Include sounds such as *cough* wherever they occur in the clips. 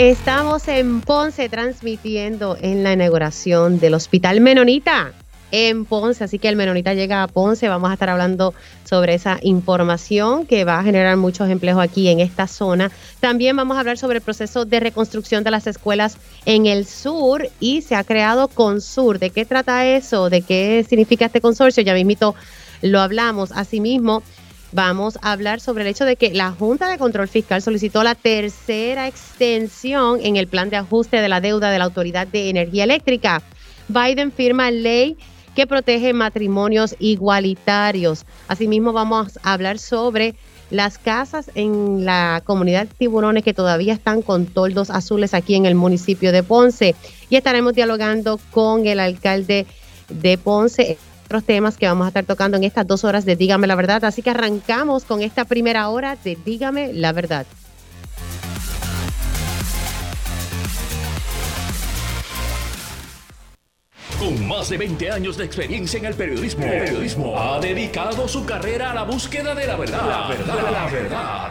Estamos en Ponce transmitiendo en la inauguración del Hospital Menonita en Ponce, así que el Menonita llega a Ponce, vamos a estar hablando sobre esa información que va a generar muchos empleos aquí en esta zona. También vamos a hablar sobre el proceso de reconstrucción de las escuelas en el sur y se ha creado Consur. ¿De qué trata eso? ¿De qué significa este consorcio? Ya mismito lo hablamos. Asimismo, vamos a hablar sobre el hecho de que la Junta de Control Fiscal solicitó la tercera extensión en el plan de ajuste de la deuda de la Autoridad de Energía Eléctrica. Biden firma ley que protege matrimonios igualitarios. Asimismo, vamos a hablar sobre las casas en la comunidad Tiburones que todavía están con toldos azules aquí en el municipio de Ponce. Y estaremos dialogando con el alcalde de Ponce otros temas que vamos a estar tocando en estas dos horas de Dígame la Verdad. Así que arrancamos con esta primera hora de Dígame la Verdad. Con más de 20 años de experiencia en el periodismo, periodismo ha dedicado su carrera a la búsqueda de la verdad. La verdad, la verdad.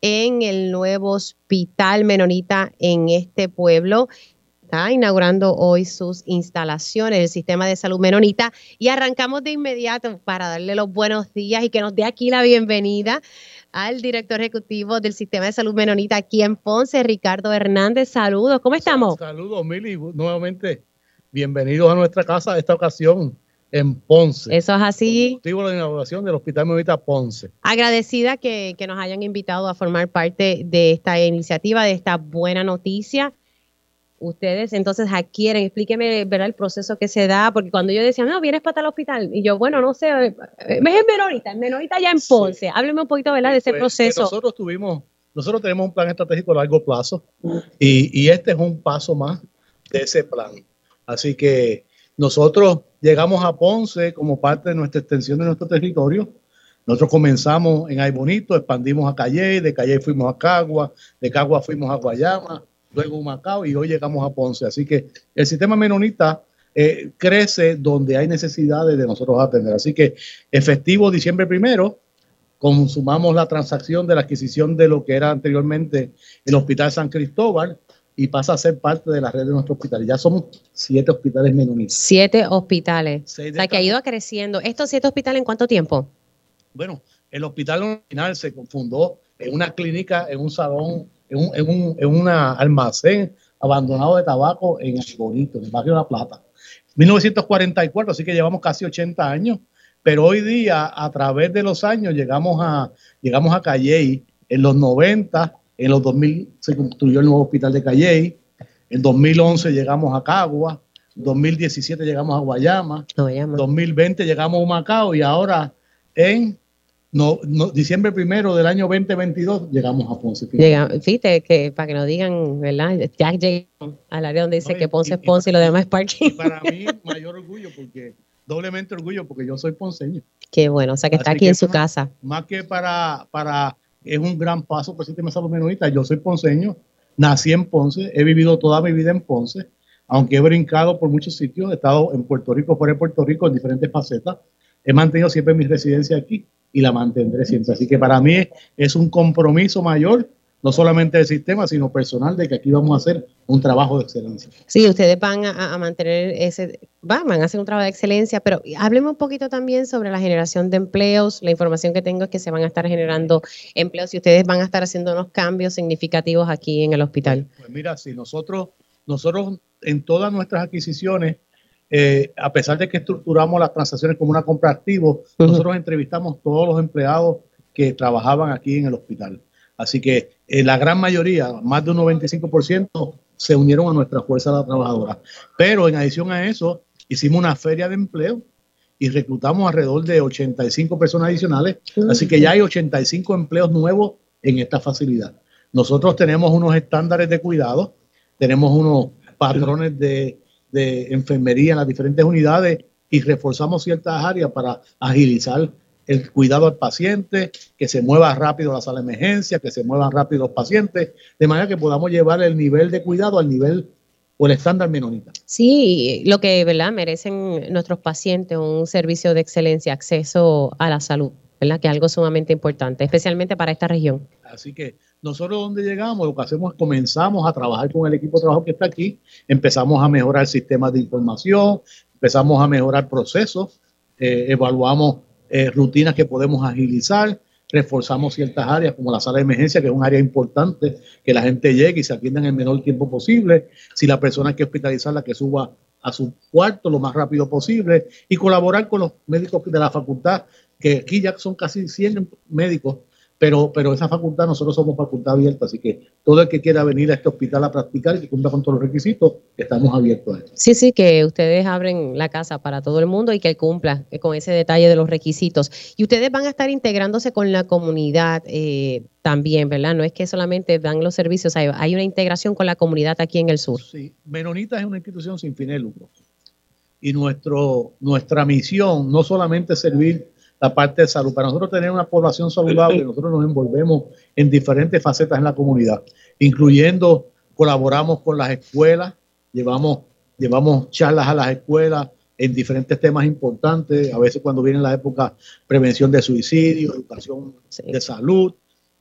en el nuevo hospital menonita en este pueblo. Está inaugurando hoy sus instalaciones, el sistema de salud menonita. Y arrancamos de inmediato para darle los buenos días y que nos dé aquí la bienvenida al director ejecutivo del Sistema de Salud Menonita aquí en Ponce, Ricardo Hernández. Saludos, ¿cómo estamos? Saludos, Mili. Nuevamente, bienvenidos a nuestra casa, esta ocasión en Ponce. Eso es así. Motivo de la inauguración del Hospital Menonita Ponce. Agradecida que, que nos hayan invitado a formar parte de esta iniciativa, de esta buena noticia ustedes entonces adquieren, explíqueme ¿verdad? el proceso que se da, porque cuando yo decía, no, vienes para tal hospital, y yo, bueno, no sé, eh, es menorita, menorita ya en Ponce, hábleme un poquito ¿verdad? de ese pues, proceso. Nosotros tuvimos, nosotros tenemos un plan estratégico a largo plazo, y, y este es un paso más de ese plan. Así que nosotros llegamos a Ponce como parte de nuestra extensión de nuestro territorio. Nosotros comenzamos en Aybonito, expandimos a Calle, de Calle fuimos a Cagua, de Cagua fuimos a Guayama, luego Macao y hoy llegamos a Ponce. Así que el sistema menonita eh, crece donde hay necesidades de nosotros atender. Así que efectivo diciembre primero, consumamos la transacción de la adquisición de lo que era anteriormente el Hospital San Cristóbal y pasa a ser parte de la red de nuestro hospital. Ya somos siete hospitales menonitas. Siete hospitales. o sea, que ha ido creciendo. ¿Estos siete hospitales en cuánto tiempo? Bueno, el hospital original se fundó en una clínica, en un salón en un, almacén abandonado de tabaco en el Bonito, en el barrio La Plata. 1944, así que llevamos casi 80 años, pero hoy día, a través de los años, llegamos a, llegamos a Calley. En los 90, en los 2000 se construyó el nuevo hospital de Calley. En 2011 llegamos a Cagua. 2017 llegamos a Guayama. Guayama. 2020 llegamos a Macao y ahora en no, no, diciembre primero del año 2022 llegamos a Ponce. fíjate que para que nos digan, ¿verdad? Ya llegamos al área donde dice que Ponce es Ponce y, lo demás es parking. para mí, *laughs* mayor orgullo, porque doblemente orgullo, porque yo soy ponceño. Qué bueno, o sea que está aquí en su casa. Más que para, para, es un gran paso para el sistema de salud. Yo soy ponceño, nací en Ponce, he vivido toda mi vida en Ponce, aunque he brincado por muchos sitios, he estado en Puerto Rico, fuera de Puerto Rico, en diferentes facetas. He mantenido siempre mi residencia aquí y la mantendré siempre. Así que para mí es un compromiso mayor, no solamente del sistema, sino personal, de que aquí vamos a hacer un trabajo de excelencia. Sí, ustedes van a, mantener ese, van, a hacer un trabajo de excelencia, pero hablemos un poquito también sobre la generación de empleos. La información que tengo es que se van a estar generando empleos y ustedes van a estar haciendo unos cambios significativos aquí en el hospital. Pues mira, si nosotros, nosotros en todas nuestras adquisiciones, eh, a pesar de que estructuramos las transacciones como una compra activo, nosotros entrevistamos todos los empleados que trabajaban aquí en el hospital. Así que eh, la gran mayoría, más de un 95%, se unieron a nuestra fuerza de trabajadora. Pero en adición a eso, hicimos una feria de empleo y reclutamos alrededor de 85 personas adicionales. Así que ya hay 85 empleos nuevos en esta facilidad. Nosotros tenemos unos estándares de cuidado tenemos unos patrones de, de enfermería en las diferentes unidades y reforzamos ciertas áreas para agilizar el cuidado al paciente, que se mueva rápido la sala de emergencia, que se muevan rápido los pacientes, de manera que podamos llevar el nivel de cuidado al nivel o el estándar menonita. Sí, lo que ¿verdad? merecen nuestros pacientes, un servicio de excelencia, acceso a la salud, ¿verdad? que es algo sumamente importante, especialmente para esta región. Así que nosotros donde llegamos, lo que hacemos es comenzamos a trabajar con el equipo de trabajo que está aquí, empezamos a mejorar sistemas de información, empezamos a mejorar procesos, eh, evaluamos eh, rutinas que podemos agilizar, reforzamos ciertas áreas como la sala de emergencia, que es un área importante, que la gente llegue y se atienda en el menor tiempo posible. Si la persona hay que hospitalizarla, que suba a su cuarto lo más rápido posible y colaborar con los médicos de la facultad, que aquí ya son casi 100 médicos pero, pero esa facultad, nosotros somos facultad abierta, así que todo el que quiera venir a este hospital a practicar y que cumpla con todos los requisitos, estamos abiertos a eso. Sí, sí, que ustedes abren la casa para todo el mundo y que cumpla con ese detalle de los requisitos. Y ustedes van a estar integrándose con la comunidad eh, también, ¿verdad? No es que solamente dan los servicios, hay, hay, una integración con la comunidad aquí en el sur. Sí, Menonita es una institución sin fines de lucro. Y nuestro, nuestra misión no solamente es servir la parte de salud. Para nosotros tener una población saludable, *laughs* nosotros nos envolvemos en diferentes facetas en la comunidad, incluyendo colaboramos con las escuelas, llevamos, llevamos charlas a las escuelas en diferentes temas importantes, a veces cuando viene la época prevención de suicidio, educación de salud,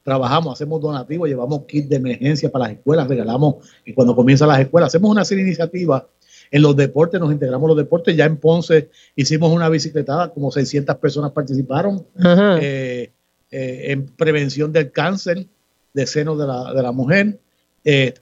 trabajamos, hacemos donativos, llevamos kits de emergencia para las escuelas, regalamos, y cuando comienzan las escuelas, hacemos una serie de iniciativas en los deportes, nos integramos los deportes. Ya en Ponce hicimos una bicicletada, como 600 personas participaron eh, eh, en prevención del cáncer de seno de la, de la mujer. Eh,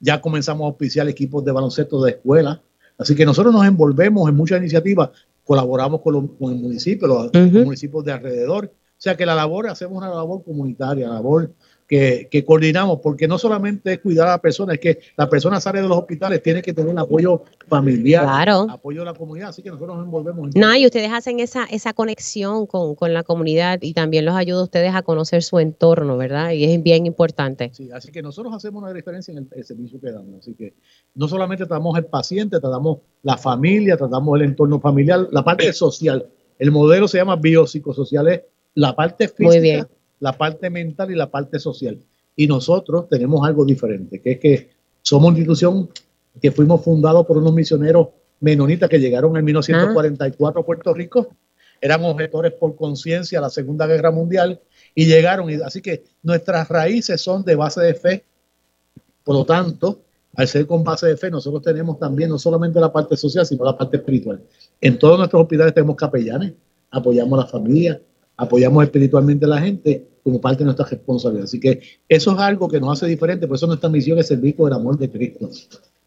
ya comenzamos a auspiciar equipos de baloncesto de escuela. Así que nosotros nos envolvemos en muchas iniciativas, colaboramos con, con el municipio, los, los municipios de alrededor. O sea que la labor, hacemos una labor comunitaria, labor que, coordinamos, porque no solamente es cuidar a la persona, es que la persona sale de los hospitales, tiene que tener apoyo familiar, apoyo de la comunidad, así que nosotros nos envolvemos. En no, y ustedes hacen esa, esa conexión con, la comunidad y también los ayuda a ustedes a conocer su entorno, ¿verdad? Y es bien importante. Sí, así que nosotros hacemos una diferencia en el, servicio que damos, así que no solamente tratamos el paciente, tratamos la familia, tratamos el entorno familiar, la parte social. El modelo se llama biopsicosocial, es la parte física. Muy bien la parte mental y la parte social. Y nosotros tenemos algo diferente, que es que somos una institución que fuimos fundados por unos misioneros menonitas que llegaron en 1944 a Puerto Rico, eran objetores por conciencia a la Segunda Guerra Mundial y llegaron, así que nuestras raíces son de base de fe, por lo tanto, al ser con base de fe, nosotros tenemos también no solamente la parte social, sino la parte espiritual. En todos nuestros hospitales tenemos capellanes, apoyamos a la familia, apoyamos espiritualmente a la gente como parte de nuestra responsabilidad. Así que eso es algo que nos hace diferente, por eso nuestra misión es servir con el amor de Cristo.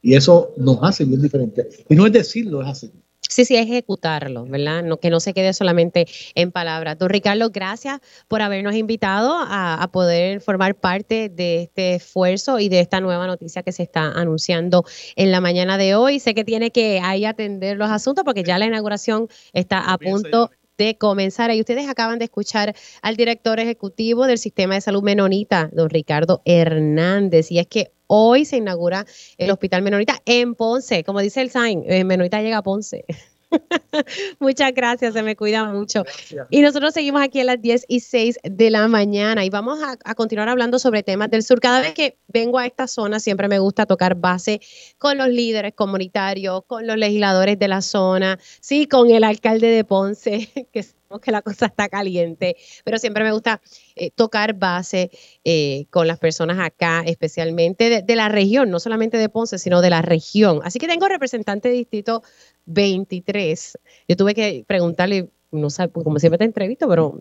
Y eso nos hace bien diferente. Y no es decirlo, es hacerlo. Sí, sí, ejecutarlo, ¿verdad? No, que no se quede solamente en palabras. Don Ricardo, gracias por habernos invitado a, a, poder formar parte de este esfuerzo y de esta nueva noticia que se está anunciando en la mañana de hoy. Sé que tiene que ahí atender los asuntos porque ya la inauguración está a punto de comenzar. Y ustedes acaban de escuchar al director ejecutivo del Sistema de Salud Menonita, don Ricardo Hernández. Y es que hoy se inaugura el Hospital Menonita en Ponce. Como dice el sign, eh, Menonita llega a Ponce. *laughs* *laughs* Muchas gracias, se me cuida mucho. Y nosotros seguimos aquí a las 10 y 6 de la mañana y vamos a, a, continuar hablando sobre temas del sur. Cada vez que vengo a esta zona siempre me gusta tocar base con los líderes comunitarios, con los legisladores de la zona, sí, con el alcalde de Ponce, *laughs* que que la cosa está caliente, pero siempre me gusta eh, tocar base eh, con las personas acá, especialmente de, la región, no solamente de Ponce, sino de la región. Así que tengo representante de distrito 23. Yo tuve que preguntarle, no sé, como siempre te entrevisto, pero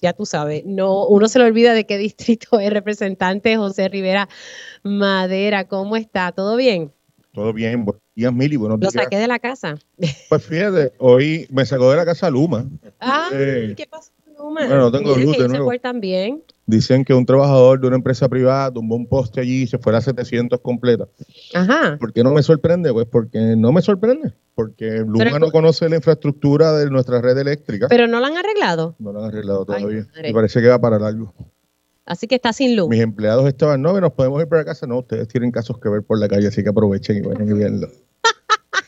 ya tú sabes, no, uno se le olvida de qué distrito es representante José Rivera Madera. ¿Cómo está? ¿Todo bien? Todo bien, buenos días, Mili, buenos días. Lo saqué de la casa. *laughs* Pues fíjate, hoy me sacó de la casa Luma. Ah, ¿qué pasó, Luma? Bueno, no tengo luz de nuevo. también. Dicen que un trabajador de una empresa privada tumbó un poste allí y se fuera a 700 completa. Ajá. ¿Por qué no me sorprende? Pues porque no me sorprende. Porque Luma no conoce la infraestructura de nuestra red eléctrica. ¿Pero no la han arreglado? No la han arreglado todavía. Me parece que va para largo. Así que está sin luz. Mis empleados estaban, no, nos podemos ir para casa. No, ustedes tienen casos que ver por la calle, así que aprovechen y vayan y.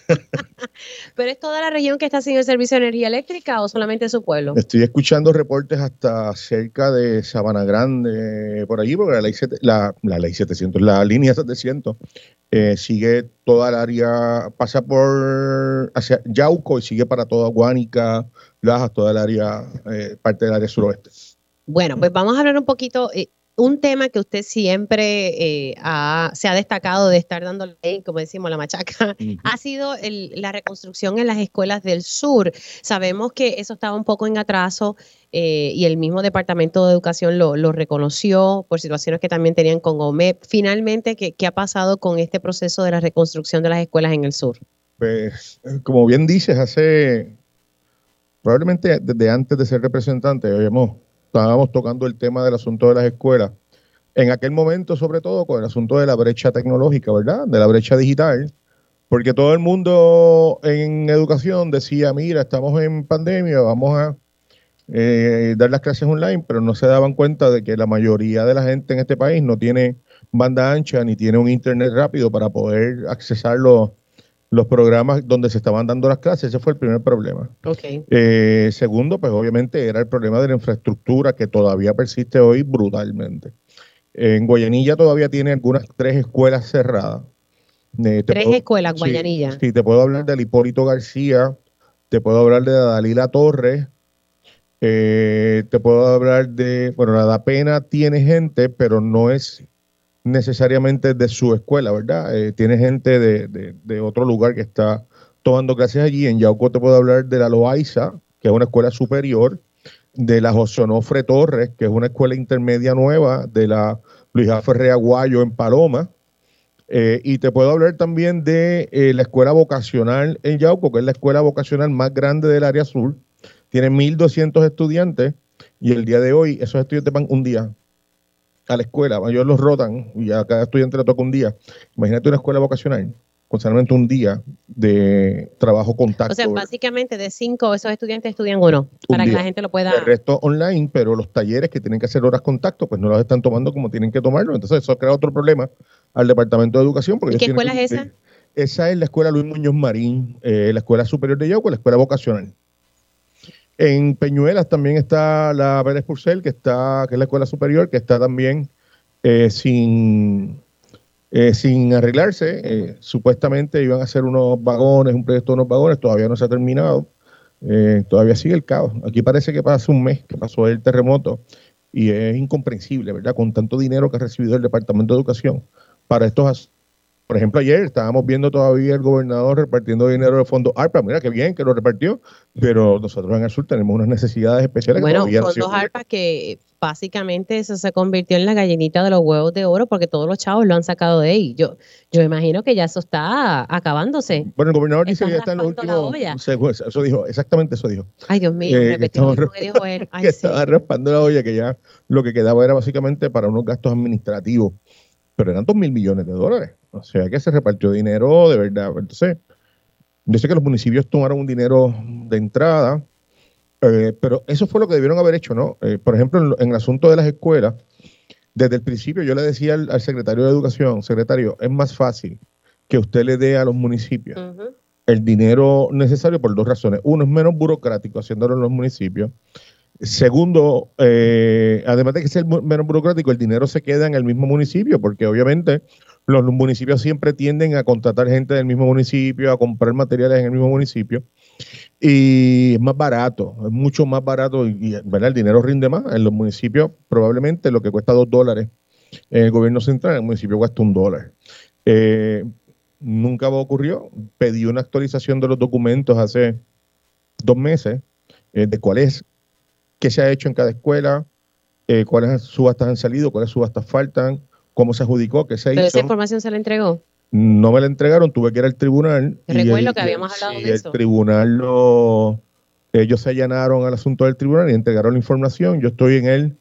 *laughs* ¿Pero es toda la región que está sin el servicio de energía eléctrica o solamente su pueblo? Estoy escuchando reportes hasta cerca de Sabana Grande, por allí, porque la ley, la, la ley 700, la línea 700, eh, sigue toda el área, pasa por hacia Yauco y sigue para toda Guánica, Lajas, toda el área, eh, parte del área suroeste. Bueno, pues vamos a hablar un poquito, eh, un tema que usted siempre eh, se ha destacado de estar dando como decimos, la machaca, *laughs* ha sido la reconstrucción en las escuelas del sur. Sabemos que eso estaba un poco en atraso eh, y el mismo Departamento de Educación lo, reconoció por situaciones que también tenían con OMEP. Finalmente, ¿qué, ¿qué, ha pasado con este proceso de la reconstrucción de las escuelas en el sur? Pues, como bien dices, hace probablemente desde antes de ser representante, habíamos estábamos tocando el tema del asunto de las escuelas. En aquel momento, sobre todo, con el asunto de la brecha tecnológica, ¿verdad? De la brecha digital, porque todo el mundo en educación decía, mira, estamos en pandemia, vamos a eh, dar las clases online, pero no se daban cuenta de que la mayoría de la gente en este país no tiene banda ancha ni tiene un internet rápido para poder accesarlo los programas donde se estaban dando las clases. Ese fue el primer problema. Okay. Eh, segundo, pues obviamente era el problema de la infraestructura que todavía persiste hoy brutalmente. En Guayanilla todavía tiene algunas tres escuelas cerradas. Eh, tres escuelas, Guayanilla. Sí, te puedo hablar del Hipólito García, te puedo hablar de Dalila Torres, eh, te puedo hablar de, bueno, la da pena tiene gente, pero no es necesariamente de su escuela, ¿verdad? Eh, tiene gente de, otro lugar que está tomando clases allí. En Yauco te puedo hablar de la Loaiza, que es una escuela superior, de la José Onofre Torres, que es una escuela intermedia nueva, de la Luis Ferre Aguayo en Paloma. Eh, y te puedo hablar también de eh, la escuela vocacional en Yauco, que es la escuela vocacional más grande del área sur. Tiene 1.200 estudiantes y el día de hoy esos estudiantes van un día a la escuela, ellos los rotan y a cada estudiante le toca un día. Imagínate una escuela vocacional con solamente un día de trabajo contacto. O sea, básicamente de cinco esos estudiantes estudian uno, para que la gente lo pueda... El resto online, pero los talleres que tienen que hacer horas contacto, pues no los están tomando como tienen que tomarlo. Entonces eso crea otro problema al Departamento de Educación. Porque ¿Y qué escuela es esa? Esa es la Escuela Luis Muñoz Marín, eh, la Escuela Superior de Yauco, la Escuela Vocacional. En Peñuelas también está la Pérez Purcell, que está, que es la escuela superior, que está también eh, sin, eh, sin arreglarse. Eh, supuestamente iban a hacer unos vagones, un proyecto de unos vagones, todavía no se ha terminado. todavía sigue el caos. Aquí parece que pasa un mes que pasó el terremoto y es incomprensible, ¿verdad? Con tanto dinero que ha recibido el Departamento de Educación para estos por ejemplo, ayer estábamos viendo todavía el gobernador repartiendo dinero del fondo ARPA. Mira qué bien que lo repartió, pero nosotros en el sur tenemos unas necesidades especiales. Bueno, fondos ARPA que básicamente eso se convirtió en la gallinita de los huevos de oro porque todos los chavos lo han sacado de ahí. Yo, yo imagino que ya eso está acabándose. Bueno, el gobernador dice que ya está en los últimos. Eso dijo, exactamente eso dijo. Ay, Dios mío, eh, *laughs* que estaba, dijo él. que estaba raspando la olla, que ya lo que quedaba era básicamente para unos gastos administrativos. Pero eran dos mil millones de dólares. O sea que se repartió dinero de verdad. Entonces, yo sé que los municipios tomaron un dinero de entrada, eh, pero eso fue lo que debieron haber hecho, ¿no? Eh, por ejemplo, en, el asunto de las escuelas, desde el principio yo le decía al, secretario de Educación, secretario, es más fácil que usted le dé a los municipios el dinero necesario por dos razones. Uno, es menos burocrático haciéndolo en los municipios. Segundo, eh, además de que sea menos burocrático, el dinero se queda en el mismo municipio, porque obviamente los municipios siempre tienden a contratar gente del mismo municipio, a comprar materiales en el mismo municipio. Y es más barato, es mucho más barato y, el dinero rinde más. En los municipios probablemente lo que cuesta dos dólares en el gobierno central, en el municipio cuesta un dólar. Eh, nunca ocurrió. Pedí una actualización de los documentos hace dos meses eh, de cuál es, qué se ha hecho en cada escuela, eh, cuáles subastas han salido, cuáles subastas faltan, cómo se adjudicó, qué se ¿Pero esa información se la entregó? No me la entregaron, tuve que ir al tribunal. Recuerdo que habíamos hablado de eso. El tribunal lo. Ellos se allanaron al asunto del tribunal y entregaron la información. Yo estoy en el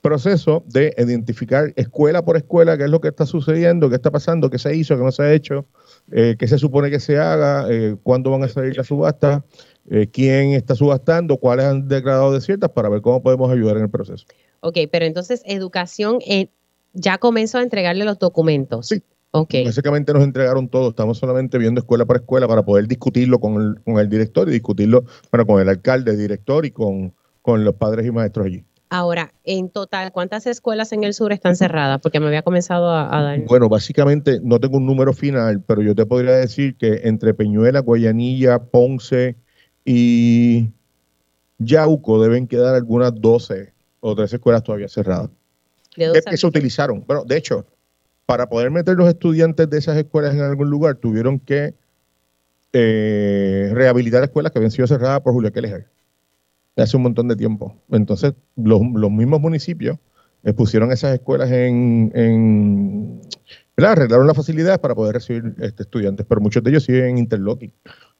proceso de identificar escuela por escuela qué es lo que está sucediendo, qué está pasando, qué se hizo, qué no se ha hecho, eh, qué se supone que se haga, eh, cuándo van a salir las subastas, eh, quién está subastando, cuáles han declarado desiertas para ver cómo podemos ayudar en el proceso. Ok, pero entonces educación eh, ya comenzó a entregarle los documentos. Sí. Ok. Básicamente nos entregaron todo, estamos solamente viendo escuela por escuela para poder discutirlo con el, con el director y discutirlo bueno, con el alcalde, director y con, con los padres y maestros allí. Ahora, en total, ¿cuántas escuelas en el sur están cerradas? Porque me había comenzado a, a dar. Bueno, básicamente no tengo un número final, pero yo te podría decir que entre Peñuela, Guayanilla, Ponce y Yauco deben quedar algunas 12 o 13 escuelas todavía cerradas. De que se utilizaron. Bueno, de hecho, para poder meter los estudiantes de esas escuelas en algún lugar, tuvieron que eh, rehabilitar escuelas que habían sido cerradas por Julio Kelleher hace un montón de tiempo. Entonces, los, los mismos municipios eh, pusieron esas escuelas en, en ¿verdad? arreglaron las facilidades para poder recibir este, estudiantes, pero muchos de ellos siguen en interlocking.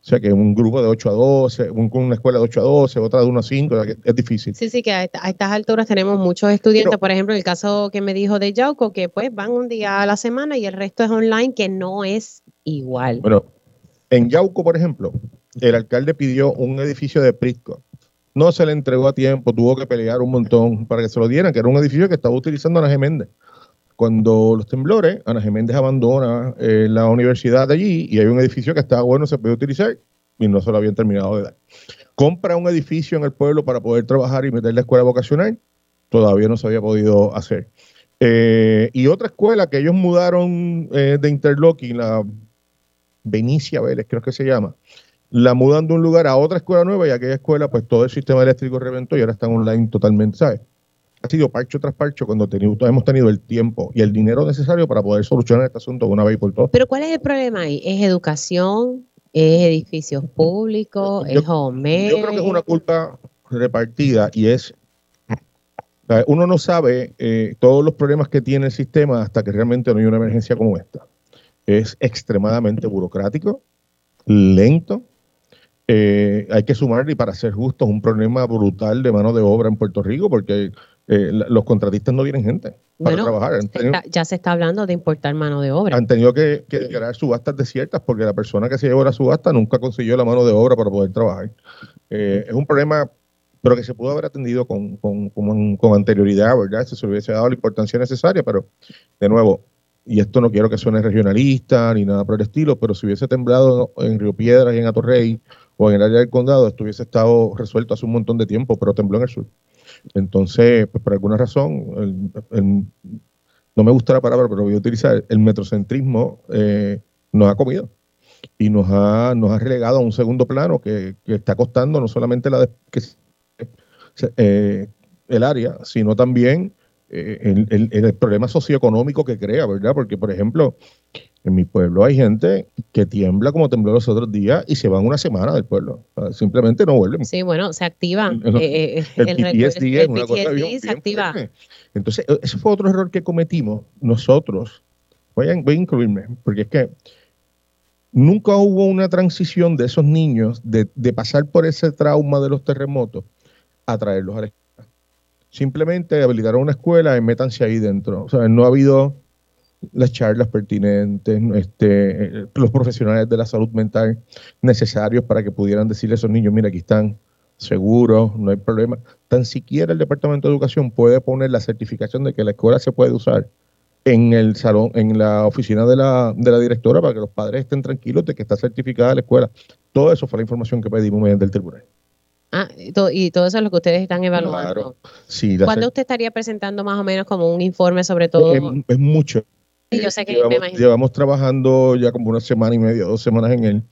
O sea que un grupo de 8 a 12, un- una escuela de 8 a 12, otra de 1 a 5, o sea que es difícil. Sí, sí, que a, esta- a estas alturas tenemos muchos estudiantes. Pero- Por ejemplo, el caso que me dijo de Yauco, que pues van un día a la semana y el resto es online, que no es igual. Bueno, en Yauco, por ejemplo, el alcalde pidió un edificio de Prisco. No se le entregó a tiempo, tuvo que pelear un montón para que se lo dieran, que era un edificio que estaba utilizando Ana Geméndez. Cuando los temblores, Ana Geméndez abandona eh, la universidad allí y hay un edificio que estaba bueno, se puede utilizar y no se lo habían terminado de dar. Compra un edificio en el pueblo para poder trabajar y meter la escuela vocacional, todavía no se había podido hacer. Eh, y otra escuela que ellos mudaron eh, de Interlocking, la Benicia Vélez, creo que se llama, la mudan de un lugar a otra escuela nueva y aquella escuela, pues todo el sistema eléctrico reventó y ahora están online totalmente, ¿sabes? Ha sido parcho tras parcho cuando teni- hemos tenido el tiempo y el dinero necesario para poder solucionar este asunto de una vez y por todas. Pero ¿cuál es el problema ahí? ¿Es educación? ¿Es edificios públicos? ¿Es home? Yo creo que es una culpa repartida y es. Uno no sabe eh, todos los problemas que tiene el sistema hasta que realmente no hay una emergencia como esta. Es extremadamente burocrático, lento. eh, hay que sumar, y para ser justos, un problema brutal de mano de obra en Puerto Rico, porque eh, los contratistas no tienen gente para Bueno, trabajar. Han Se tenido, está- ya se está hablando de importar mano de obra. han tenido que, que declarar subastas desiertas porque la persona que se llevó la subasta nunca consiguió la mano de obra para poder trabajar. Eh, es un problema, pero que se pudo haber atendido con, con, con- con anterioridad, ¿verdad? Si se hubiese dado la importancia necesaria, pero de nuevo, y esto no quiero que suene regionalista ni nada por el estilo, pero si hubiese temblado en Río Piedras y en Atorrey o en el área del condado, esto hubiese estado resuelto hace un montón de tiempo, pero tembló en el sur. Entonces, pues por alguna razón, no me gusta la palabra, pero voy a utilizar, el metrocentrismo eh, nos ha comido y nos ha, nos ha relegado a un segundo plano que, está costando no solamente la se- eh, el área, sino también el, el- el problema socioeconómico que crea, ¿verdad? Porque, por ejemplo, en mi pueblo hay gente que tiembla como tembló los otros días y se van una semana del pueblo. O sea, simplemente no vuelven. Sí, bueno, se activa. El- eh, eh, El, el PTSD es el una cosa PTSD bien- se bien activa. Entonces, e- ese fue otro error que cometimos nosotros. Voy a, voy a incluirme, porque es que nunca hubo una transición de esos niños de, de pasar por ese trauma de los terremotos a traerlos a la. Simplemente habilitaron una escuela y métanse ahí dentro. O sea, no ha habido las charlas pertinentes, este, los profesionales de la salud mental necesarios para que pudieran decirle a esos niños, mira, aquí están seguros, no hay problema. Tan siquiera el Departamento de Educación puede poner la certificación de que la escuela se puede usar en el salón, en la oficina de la, de la directora para que los padres estén tranquilos de que está certificada la escuela. Todo eso fue la información que pedimos mediante el tribunal. Ah, y todo, y todo eso es lo que ustedes están evaluando. Claro. Sí, ¿Cuándo usted estaría presentando más o menos como un informe sobre todo? es, es mucho. Sí, yo sé que me llevamos, trabajando ya como una semana y media, dos semanas en él.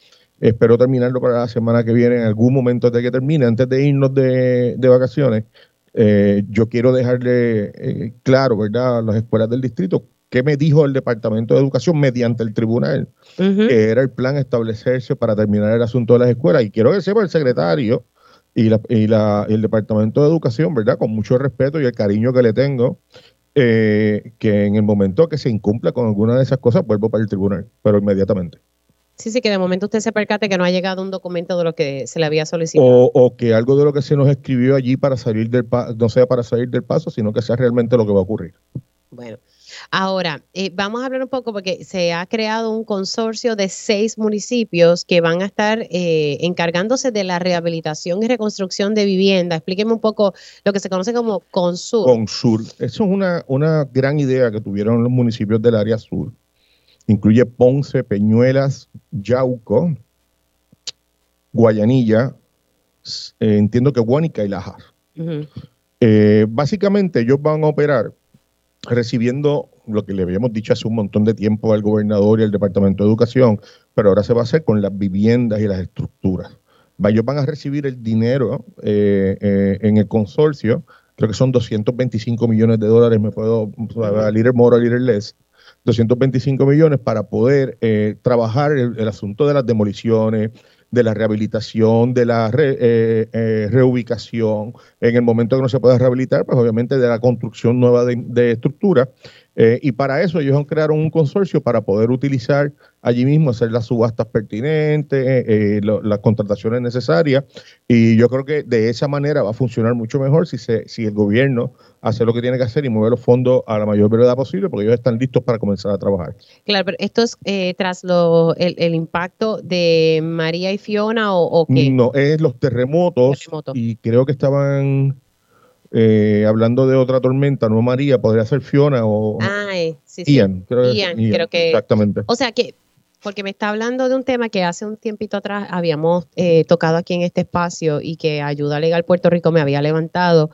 Espero terminarlo para la semana que viene, en algún momento de que termine, antes de irnos de, de vacaciones. eh, yo quiero dejarle eh, claro, ¿verdad?, a las escuelas del distrito, qué me dijo el Departamento de Educación mediante el tribunal, que era el plan establecerse para terminar el asunto de las escuelas. Y quiero que sepa el secretario y, la, y, la, y el Departamento de Educación, ¿verdad?, con mucho respeto y el cariño que le tengo, eh, que en el momento que se incumpla con alguna de esas cosas, vuelvo para el tribunal, pero inmediatamente. Sí, sí, que de momento usted se percate que no ha llegado un documento de lo que se le había solicitado. O, o que algo de lo que se nos escribió allí para salir del paso, no sea para salir del paso, sino que sea realmente lo que va a ocurrir. Bueno, Ahora, eh, vamos a hablar un poco porque se ha creado un consorcio de seis municipios que van a estar eh, encargándose de la rehabilitación y reconstrucción de vivienda. Explíqueme un poco lo que se conoce como CONSUR. CONSUR. Eso es una, una gran idea que tuvieron los municipios del área sur. Incluye Ponce, Peñuelas, Yauco, Guayanilla, eh, entiendo que Guánica y Lajas. Eh, básicamente ellos van a operar recibiendo lo que le habíamos dicho hace un montón de tiempo al gobernador y al Departamento de Educación, pero ahora se va a hacer con las viviendas y las estructuras. Ellos van a recibir el dinero eh, eh, en el consorcio, creo que son 225 millones de dólares, me puedo, a little more, a little less, 225 millones para poder eh, trabajar el, el asunto de las demoliciones, de la rehabilitación, de la re- eh, eh, reubicación, en el momento que no se pueda rehabilitar, pues obviamente de la construcción nueva de, de estructura. Eh, y para eso ellos creado un consorcio para poder utilizar allí mismo, hacer las subastas pertinentes, eh, eh, lo- las contrataciones necesarias. Y yo creo que de esa manera va a funcionar mucho mejor si, se, si el gobierno hace lo que tiene que hacer y mueve los fondos a la mayor brevedad posible, porque ellos están listos para comenzar a trabajar. Claro, pero esto es eh, tras lo, el, el impacto de María y Fiona o, o qué? No, es los terremotos, Terremotos. y creo que estaban eh, hablando de otra tormenta, no María, podría ser Fiona o Ay, sí, sí. Ian. Creo Ian, creo que- Exactamente. O sea que, porque me está hablando de un tema que hace un tiempito atrás habíamos eh, tocado aquí en este espacio y que Ayuda Legal Puerto Rico me había levantado,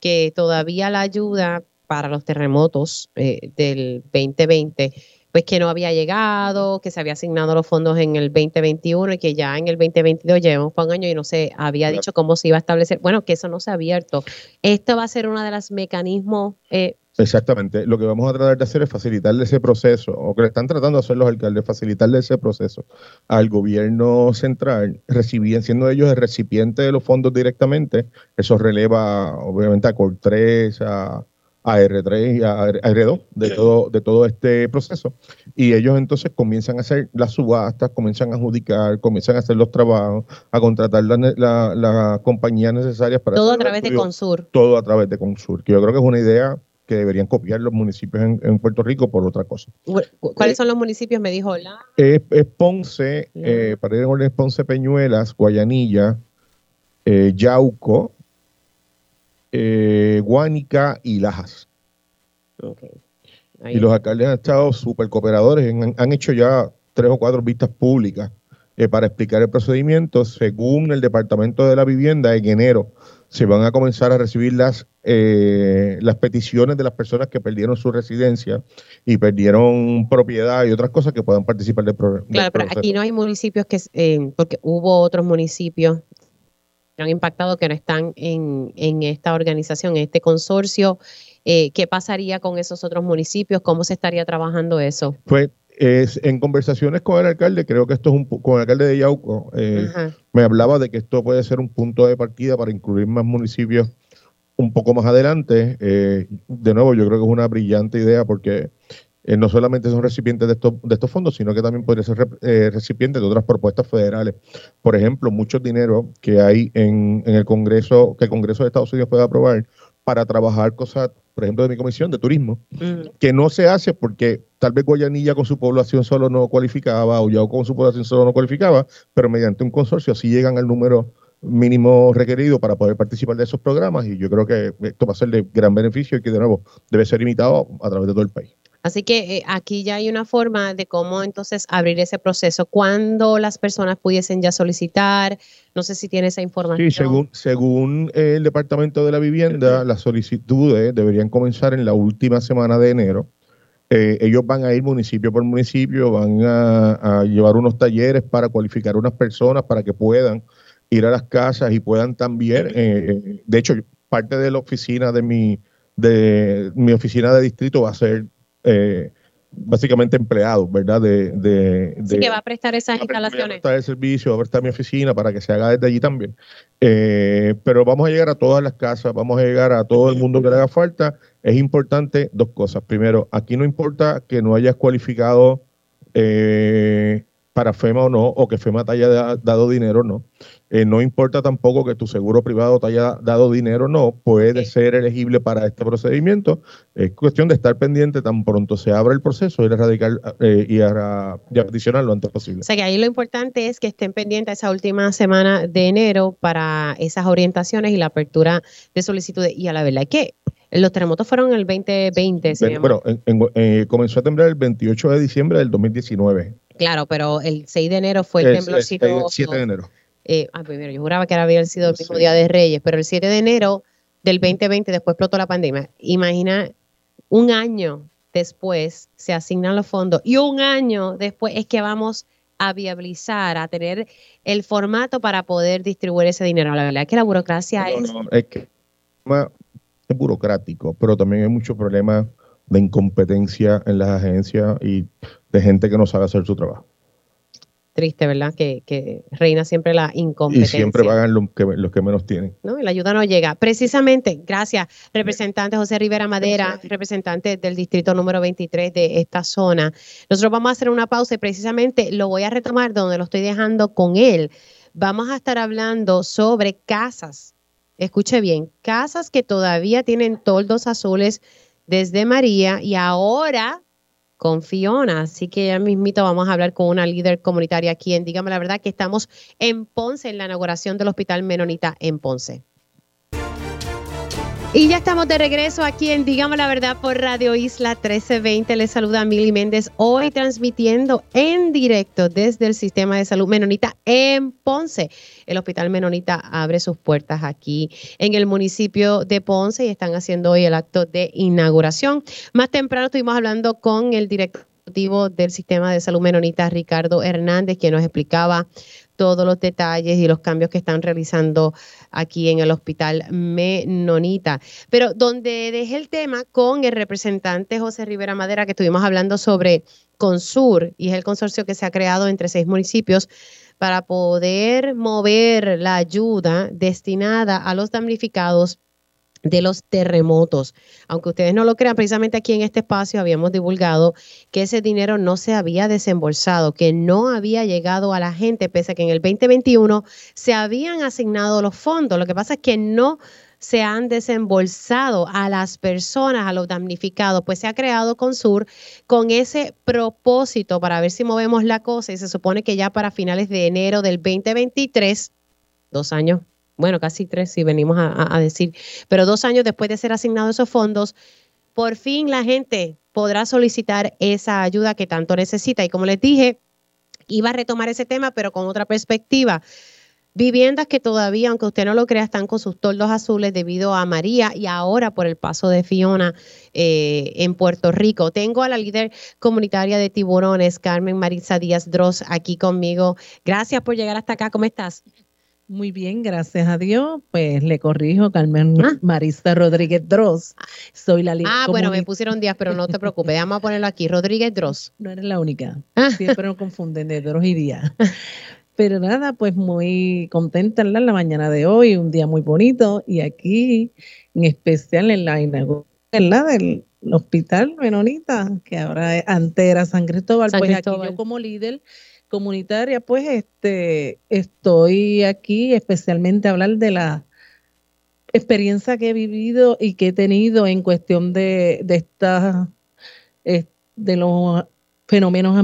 que todavía la ayuda para los terremotos eh, del 2020, pues que no había llegado, que se había asignado los fondos en el 2021 y que ya en el 2022 llevamos por un año y no se había dicho cómo se iba a establecer. Bueno, que eso no se ha abierto. Esto va a ser uno de los mecanismos eh, Exactamente. Lo que vamos a tratar de hacer es facilitarle ese proceso, o que están tratando de hacer los alcaldes, facilitarle ese proceso al gobierno central, recibiendo, siendo ellos el recipiente de los fondos directamente. Eso releva, obviamente, a COR3, a, a R3 y a, a R2 de todo, de todo este proceso. Y ellos entonces comienzan a hacer las subastas, comienzan a adjudicar, comienzan a hacer los trabajos, a contratar las la, compañías necesarias para todo a través de Consur. todo a través de Consur, que yo creo que es una idea que deberían copiar los municipios en, en Puerto Rico por otra cosa. ¿Cuáles son los municipios? Me dijo la. Es, es Ponce, eh, para ir en orden, Ponce Peñuelas, Guayanilla, eh, Yauco, eh, Guánica y Lajas. Y los alcaldes han estado súper cooperadores, han, han hecho ya tres o cuatro vistas públicas eh, para explicar el procedimiento. Según el Departamento de la Vivienda, en enero se van a comenzar a recibir las, eh, las peticiones de las personas que perdieron su residencia y perdieron propiedad y otras cosas que puedan participar del, pro- del Claro, pero aquí no hay municipios que, eh, porque hubo otros municipios han impactado que no están en, en esta organización, en este consorcio. Eh, ¿Qué pasaría con esos otros municipios? ¿Cómo se estaría trabajando eso? Pues es, en conversaciones con el alcalde, creo que esto es un con el alcalde de Yauco, eh, me hablaba de que esto puede ser un punto de partida para incluir más municipios un poco más adelante. Eh, de nuevo, yo creo que es una brillante idea porque eh, no solamente son recipientes de estos, de estos fondos, sino que también podría ser eh, recipientes de otras propuestas federales. Por ejemplo, mucho dinero que hay en, en el Congreso, que el Congreso de Estados Unidos puede aprobar para trabajar cosas, por ejemplo, de mi comisión de turismo, Mm. que no se hace porque tal vez Guayanilla con su población solo no cualificaba, o Yauco con su población solo no cualificaba, pero mediante un consorcio así llegan al número mínimo requerido para poder participar de esos programas y yo creo que esto va a ser de gran beneficio y que de nuevo debe ser imitado a través de todo el país. Así que eh, aquí ya hay una forma de cómo entonces abrir ese proceso. ¿Cuándo las personas pudiesen ya solicitar? No sé si tiene esa información. Sí, según, según el Departamento de la Vivienda, las solicitudes deberían comenzar en la última semana de enero. Eh, ellos van a ir municipio por municipio, van a, a llevar unos talleres para cualificar unas personas para que puedan ir a las casas y puedan también, eh, eh, de hecho, parte de la oficina de mi, de mi oficina de distrito va a ser eh, básicamente empleados, ¿verdad? De, de, de- que va a prestar esas Voy a instalaciones. prestar el servicio, va a prestar mi oficina para que se haga desde allí también. Eh, pero vamos a llegar a todas las casas, vamos a llegar a todo el mundo que le haga falta. Es importante dos cosas. Primero, aquí no importa que no hayas cualificado eh, para FEMA o no, o que FEMA te haya da- dado dinero o no. Eh, no importa tampoco que tu seguro privado te haya dado dinero o no, puede ser elegible para este procedimiento. Es cuestión de estar pendiente tan pronto se abra el proceso, ir a radicar eh, y, a, y a peticionar lo antes posible. O sea que ahí lo importante es que estén pendientes esa última semana de enero para esas orientaciones y la apertura de solicitudes. Y a la verdad es que los terremotos fueron el 2020, se. Bueno, en- en- eh, comenzó a temblar el 28 de diciembre del 2019. Claro, pero el 6 de enero fue el El- el- temblorcito. el 7 de enero. Eh, ah, pues yo juraba que había sido el mismo día de Reyes, pero el 7 de enero del 2020 después explotó la pandemia. Imagina, un año después se asignan los fondos y un año después es que vamos a viabilizar, a tener el formato para poder distribuir ese dinero. La verdad es que la burocracia No, es... no, es que es burocrático, pero también hay muchos problemas de incompetencia en las agencias y de gente que no sabe hacer su trabajo. Triste, ¿verdad? Que, que reina siempre la Y incompetencia. siempre pagan los que, los que menos tienen. ¿no? Y la ayuda no llega. Precisamente, gracias, representante José Rivera Madera, representante del distrito número 23 de esta zona. Nosotros vamos a hacer una pausa y precisamente lo voy a retomar donde lo estoy dejando con él. Vamos a estar hablando sobre casas. Escuche bien, casas que todavía tienen toldos azules desde María y ahora con Fiona. Así que ya mismito vamos a hablar con una líder comunitaria aquí en Dígame la verdad que estamos en Ponce, en la inauguración del Hospital Menonita en Ponce. Y ya estamos de regreso aquí en Dígame la Verdad por Radio Isla 1320. Les saluda Mili Méndez, hoy transmitiendo en directo desde el Sistema de Salud Menonita en Ponce. El Hospital Menonita abre sus puertas aquí en el municipio de Ponce y están haciendo hoy el acto de inauguración. Más temprano estuvimos hablando con el director del Sistema de Salud Menonita, Ricardo Hernández, quien nos explicaba todos los detalles y los cambios que están realizando aquí en el Hospital Menonita. Pero donde dejé el tema con el representante José Rivera Madera, que estuvimos hablando sobre Consur, y es el consorcio que se ha creado entre seis municipios para poder mover la ayuda destinada a los damnificados de los terremotos. Aunque ustedes no lo crean, precisamente aquí en este espacio habíamos divulgado que ese dinero no se había desembolsado, que no había llegado a la gente, pese a que en el 2021 se habían asignado los fondos. Lo que pasa es que no se han desembolsado a las personas, a los damnificados, pues se ha creado Consur con ese propósito para ver si movemos la cosa y se supone que ya para finales de enero del 2023, dos años bueno, casi tres, si venimos a, a, decir, pero dos años después de ser asignados esos fondos, por fin la gente podrá solicitar esa ayuda que tanto necesita. Y como les dije, iba a retomar ese tema, pero con otra perspectiva. Viviendas que todavía, aunque usted no lo crea, están con sus toldos azules debido a María y ahora por el paso de Fiona eh, en Puerto Rico. Tengo a la líder comunitaria de tiburones, Carmen Marisa Díaz Dross, aquí conmigo. Gracias por llegar hasta acá. ¿Cómo estás? Muy bien, gracias a Dios. Pues le corrijo, Carmen ah. Marista Rodríguez Dross. Soy la Ah, bueno, me pusieron días, pero no te preocupes. Vamos a ponerlo aquí. Rodríguez Dross. No eres la única. Ah. Siempre nos confunden de Dross y Díaz. Pero nada, pues muy contenta en la mañana de hoy, un día muy bonito. Y aquí, en especial en la inauguración del Hospital Menonita, que ahora antes era San Cristóbal, San pues Cristóbal. aquí yo como líder comunitaria, pues este, estoy aquí especialmente a hablar de la experiencia que he vivido y que he tenido en cuestión de, de estas, de los fenómenos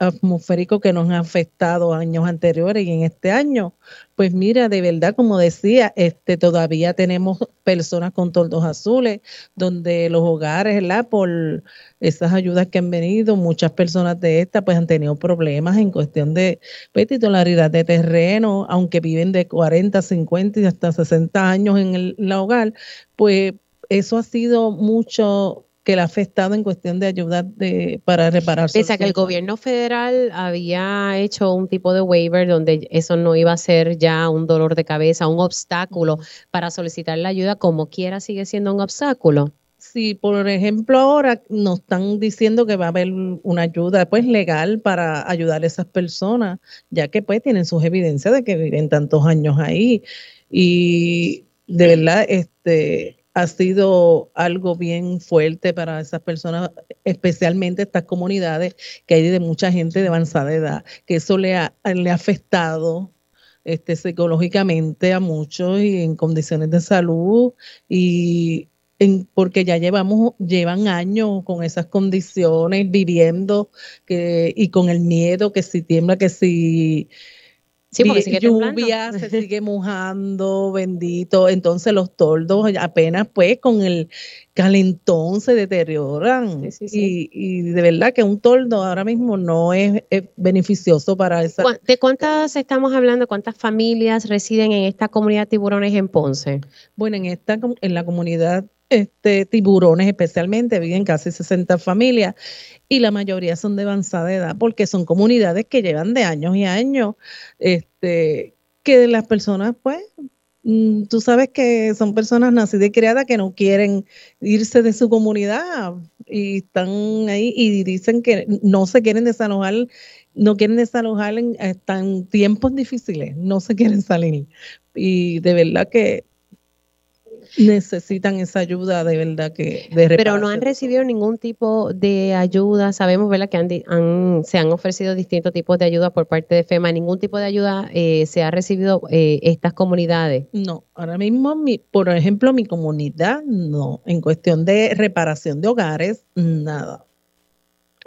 atmosféricos que nos han afectado años anteriores y en este año. Pues mira, de verdad, como decía, este todavía tenemos personas con toldos azules, donde los hogares, ¿verdad? Por esas ayudas que han venido, muchas personas de estas pues han tenido problemas en cuestión de pues, titularidad de terreno, aunque viven de 40, 50 y hasta 60 años en el, el hogar, pues eso ha sido mucho que le ha afectado en cuestión de ayuda de, para reparar. Pese a que el gobierno federal había hecho un tipo de waiver donde eso no iba a ser ya un dolor de cabeza, un obstáculo para solicitar la ayuda, como quiera sigue siendo un obstáculo. Sí, por ejemplo, ahora nos están diciendo que va a haber una ayuda pues legal para ayudar a esas personas, ya que pues tienen sus evidencias de que viven tantos años ahí. Y de verdad, este ha sido algo bien fuerte para esas personas, especialmente estas comunidades que hay de mucha gente de avanzada edad, que eso le ha, le ha afectado este, psicológicamente a muchos y en condiciones de salud y en, porque ya llevamos, llevan años con esas condiciones viviendo que, y con el miedo que si tiembla, que si Sí, porque sigue lluvia *laughs* se sigue mojando, bendito. Entonces los toldos apenas pues con el calentón se deterioran. Y, de verdad que un toldo ahora mismo no es, beneficioso para esa. ¿De cuántas estamos hablando? ¿Cuántas familias residen en esta comunidad tiburones en Ponce? Bueno, en esta en la comunidad este, tiburones especialmente, viven casi 60 familias y la mayoría son de avanzada edad porque son comunidades que llevan de años y años, este, que las personas pues mm, tú sabes que son personas nacidas y criadas que no quieren irse de su comunidad y están ahí y dicen que no se quieren desalojar, no quieren desalojar en, en tiempos difíciles, no se quieren salir. Y de verdad que necesitan esa ayuda de verdad que de pero no han recibido ningún tipo de ayuda. Sabemos verdad que han, se han ofrecido distintos tipos de ayuda por parte de FEMA. Ningún tipo de ayuda eh, se ha recibido eh, estas comunidades. No ahora mismo mi, por ejemplo mi comunidad no. En cuestión de reparación de hogares nada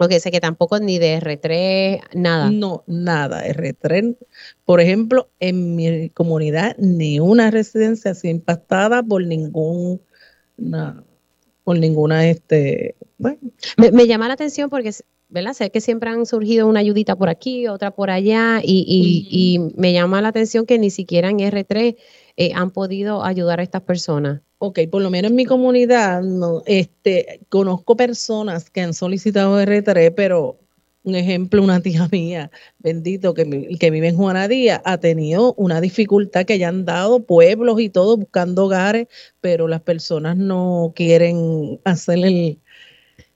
Ok, sé que tampoco ni de R3, nada. No, nada. R3, por ejemplo, en mi comunidad, ni una residencia ha sido impactada por ningún, por ninguna, este, bueno. Me, llama la atención porque, ¿verdad? Sé que siempre han surgido una ayudita por aquí, otra por allá, y, y me llama la atención que ni siquiera en R3 eh, han podido ayudar a estas personas? Ok, por lo menos en mi comunidad, no, este, conozco personas que han solicitado R3, pero un ejemplo, una tía *laughs* mía, bendito, que, que vive en Juanadía, ha tenido una dificultad que ya han dado pueblos y todo buscando hogares, pero las personas no quieren hacer el...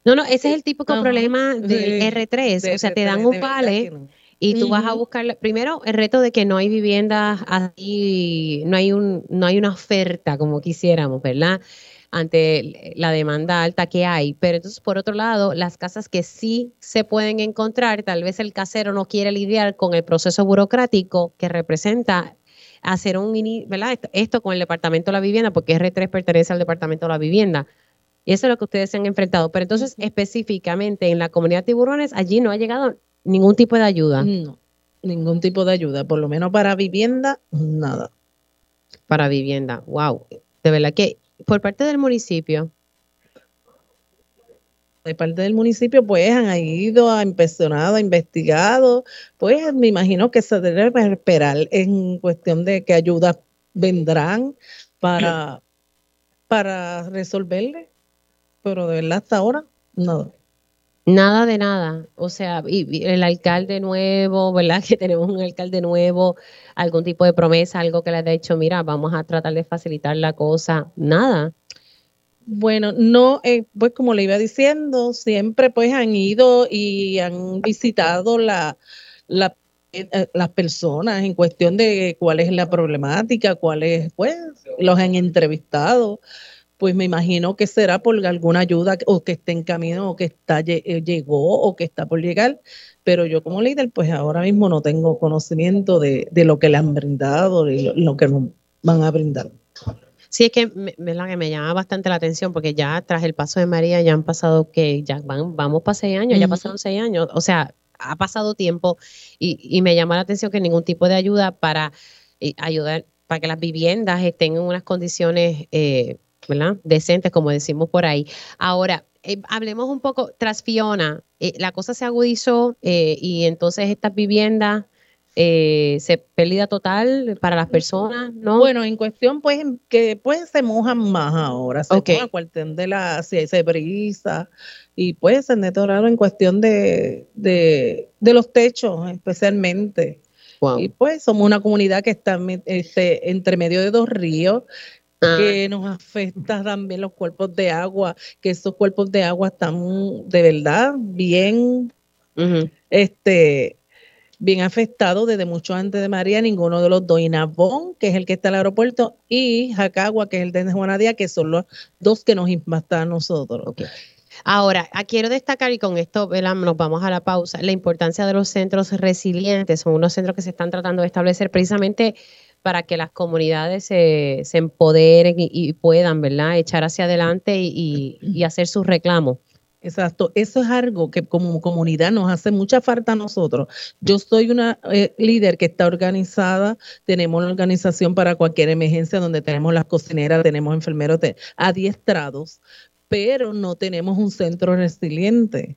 No, no, ese es el típico problema del R3, o sea, te dan un vale y tú vas a buscar, primero, el reto de que no hay viviendas así, no hay, un, no hay una oferta como quisiéramos, ¿verdad? ante la demanda alta que hay. Pero entonces, por otro lado, las casas que sí se pueden encontrar, tal vez el casero no quiere lidiar con el proceso burocrático que representa hacer un, ¿verdad? Esto, con el Departamento de la Vivienda, porque R3 pertenece al Departamento de la Vivienda. Y eso es lo que ustedes se han enfrentado. Pero entonces, específicamente en la comunidad de tiburones, allí no ha llegado Ningún tipo de ayuda. No, ningún tipo de ayuda, por lo menos para vivienda, nada. Para vivienda, wow. De verdad que por parte del municipio. De parte del municipio, pues han ido, ha inspeccionado, ha investigado, pues me imagino que se debe esperar en cuestión de qué ayudas vendrán para, para resolverle, pero de verdad hasta ahora, nada. Nada de nada. O sea, y, el alcalde nuevo, ¿verdad? *laughs* Que tenemos un alcalde nuevo, algún tipo de promesa, algo que le haya dicho, mira, vamos a tratar de facilitar la cosa. Nada. Bueno, no, eh, pues como le iba diciendo, siempre pues han ido y han visitado la, la eh, las personas en cuestión de cuál es la problemática, cuál es, pues, los han entrevistado pues me imagino que será por alguna ayuda o que esté en camino o que está, eh, llegó o que está por llegar, pero yo como líder pues ahora mismo no tengo conocimiento de, lo que le han brindado y lo, que nos van a brindar. Sí, es que me, que me llama bastante la atención porque ya tras el paso de María ya han pasado que ya van, vamos para seis años, ya pasaron seis años, o sea, ha pasado tiempo y, me llama la atención que ningún tipo de ayuda para eh, ayudar, para que las viviendas estén en unas condiciones eh, ¿verdad? Decentes, como decimos por ahí. Ahora, eh, hablemos un poco, tras Fiona, eh, la cosa se agudizó eh, y entonces estas viviendas se pérdida total para las personas, ¿no? Bueno, en cuestión, pues, que pues se mojan más ahora, se okay. moja cuestión de la, si se brisa, y pues se deterioraron en cuestión de, de, los techos, especialmente. Y pues somos una comunidad que está este, entre medio de dos ríos. Que nos afecta también los cuerpos de agua, que esos cuerpos de agua están de verdad bien, este, bien afectados desde mucho antes de María, ninguno de los dos, Inabón, que es el que está en el aeropuerto, y Jacagua, que es el de Juanadía, que son los dos que nos impactan a nosotros. Ahora, ah, quiero destacar, y con esto nos vamos a la pausa, la importancia de los centros resilientes. Son unos centros que se están tratando de establecer precisamente para que las comunidades se, empoderen y, puedan, ¿verdad?, echar hacia adelante y, hacer sus reclamos. Exacto, eso es algo que como comunidad nos hace mucha falta a nosotros. Yo soy una eh, líder que está organizada, tenemos una organización para cualquier emergencia donde tenemos las cocineras, tenemos enfermeros adiestrados, pero no tenemos un centro resiliente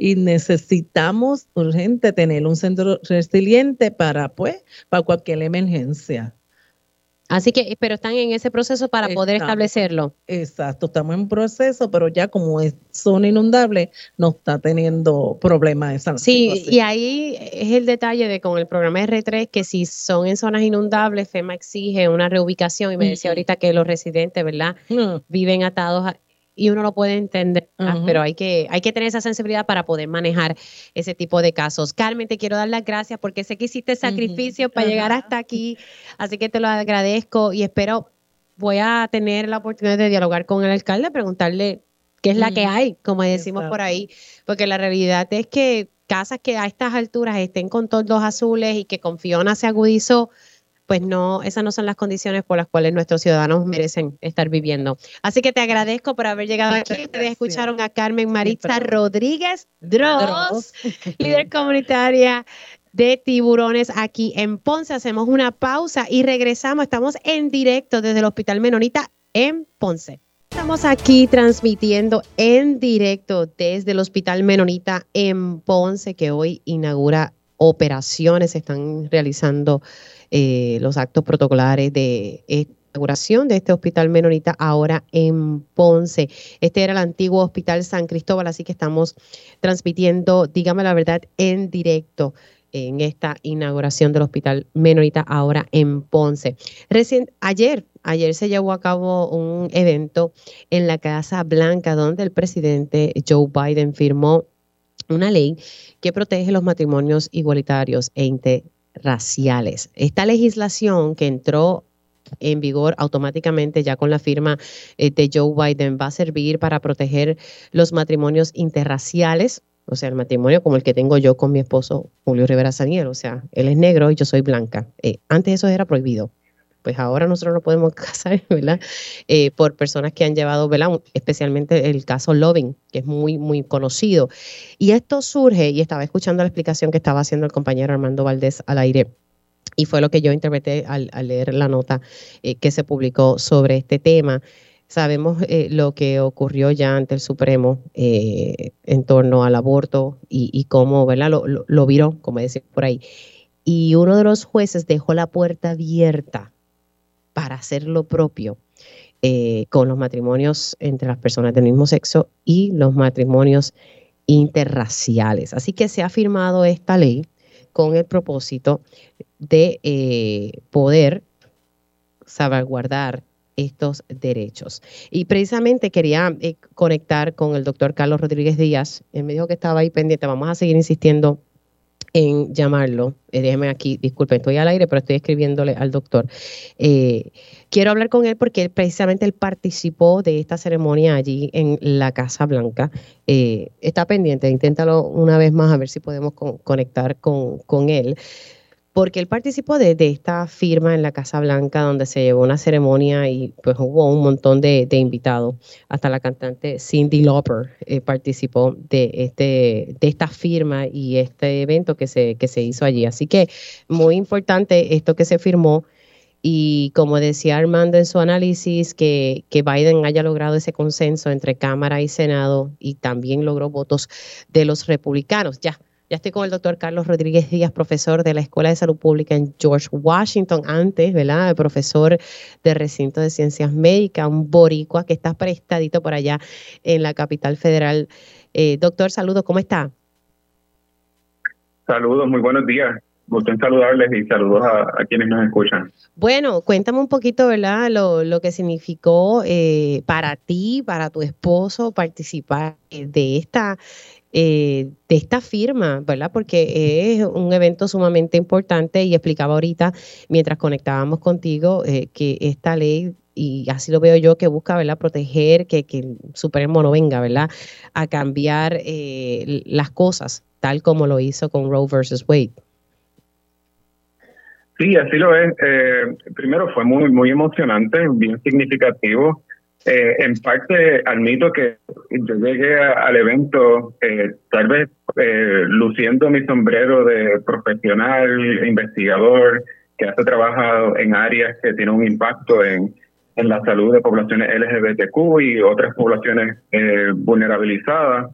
y necesitamos urgente tener un centro resiliente para, pues, para cualquier emergencia. Así que, pero están en ese proceso para poder establecerlo. Exacto, estamos en proceso, pero ya como es zona inundable, no está teniendo problemas esa Sí, y ahí es el detalle de con el programa R3, que si son en zonas inundables, FEMA exige una reubicación, y me decía ahorita que los residentes, ¿verdad? Viven atados a, y uno lo puede entender, pero hay que, hay que tener esa sensibilidad para poder manejar ese tipo de casos. Carmen, te quiero dar las gracias porque sé que hiciste sacrificio para llegar hasta aquí, así que te lo agradezco y espero, voy a tener la oportunidad de dialogar con el alcalde, preguntarle qué es la que hay, como decimos por ahí, porque la realidad es que casas que a estas alturas estén con todos los azules y que con Fiona se agudizó, pues no, esas no son las condiciones por las cuales nuestros ciudadanos merecen estar viviendo. Así que te agradezco por haber llegado aquí. Ustedes escucharon a Carmen Maritza Rodríguez Dross, *laughs* líder comunitaria de tiburones aquí en Ponce. Hacemos una pausa y regresamos. Estamos en directo desde el Hospital Menonita en Ponce. Estamos aquí transmitiendo en directo desde el Hospital Menonita en Ponce, que hoy inaugura operaciones, se están realizando eh, los actos protocolares de inauguración de este hospital menonita ahora en Ponce. Este era el antiguo hospital San Cristóbal, así que estamos transmitiendo, dígame la verdad, en directo en esta inauguración del hospital menonita ahora en Ponce. Recién, ayer, ayer se llevó a cabo un evento en la Casa Blanca donde el presidente Joe Biden firmó una ley que protege los matrimonios igualitarios e interraciales. Esta legislación que entró en vigor automáticamente ya con la firma eh, de Joe Biden va a servir para proteger los matrimonios interraciales, o sea, el matrimonio como el que tengo yo con mi esposo Julio Rivera Saniel, o sea, él es negro y yo soy blanca. Eh, antes eso era prohibido pues ahora nosotros no podemos casar, *laughs* ¿verdad? Eh, por personas que han llevado, ¿verdad? Especialmente el caso Loving, que es muy, muy conocido. Y esto surge, y estaba escuchando la explicación que estaba haciendo el compañero Armando Valdés al aire, y fue lo que yo interpreté al, leer la nota eh, que se publicó sobre este tema. Sabemos eh, lo que ocurrió ya ante el Supremo en torno al aborto y, cómo, ¿verdad? Lo, lo, lo viró, como decía por ahí. Y uno de los jueces dejó la puerta abierta para hacer lo propio eh, con los matrimonios entre las personas del mismo sexo y los matrimonios interraciales. Así que se ha firmado esta ley con el propósito de eh, poder salvaguardar estos derechos. Y precisamente quería eh, conectar con el doctor Carlos Rodríguez Díaz. Él me dijo que estaba ahí pendiente. Vamos a seguir insistiendo en llamarlo. Eh, déjeme aquí, disculpe, estoy al aire, pero estoy escribiéndole al doctor. Eh, quiero hablar con él porque precisamente él participó de esta ceremonia allí en la Casa Blanca. Eh, está pendiente, inténtalo una vez más a ver si podemos conectar con, con él porque él participó de, esta firma en la Casa Blanca donde se llevó una ceremonia y pues hubo un montón de, invitados. Hasta la cantante Cindy Lauper eh, participó de, este, de esta firma y este evento que se, que se hizo allí. Así que muy importante esto que se firmó. Y como decía Armando en su análisis, que, que Biden haya logrado ese consenso entre Cámara y Senado y también logró votos de los republicanos. Ya, ya estoy con el doctor Carlos Rodríguez Díaz, profesor de la Escuela de Salud Pública en George Washington, antes, ¿verdad? Profesor de recinto de ciencias médicas, un boricua que está prestadito por allá en la capital federal. Eh, doctor, saludos, ¿cómo está? Saludos, muy buenos días. Gusto en saludarles y saludos a, quienes nos escuchan. Bueno, cuéntame un poquito, ¿verdad? Lo, lo que significó eh, para ti, para tu esposo, participar de esta eh, de esta firma, ¿verdad? Porque es un evento sumamente importante y explicaba ahorita, mientras conectábamos contigo, eh, que esta ley y así lo veo yo, que busca, ¿verdad?, proteger que, que el Supremo no venga, ¿verdad?, a cambiar eh, las cosas, tal como lo hizo con Roe versus Wade. Sí, así lo es. Eh, primero fue muy, muy emocionante, bien significativo. Eh, en parte admito que yo llegué al evento tal vez luciendo mi sombrero de profesional, investigador, que hace trabajo en áreas que tienen un impacto en, en la salud de poblaciones LGBTQ y otras poblaciones eh, vulnerabilizadas,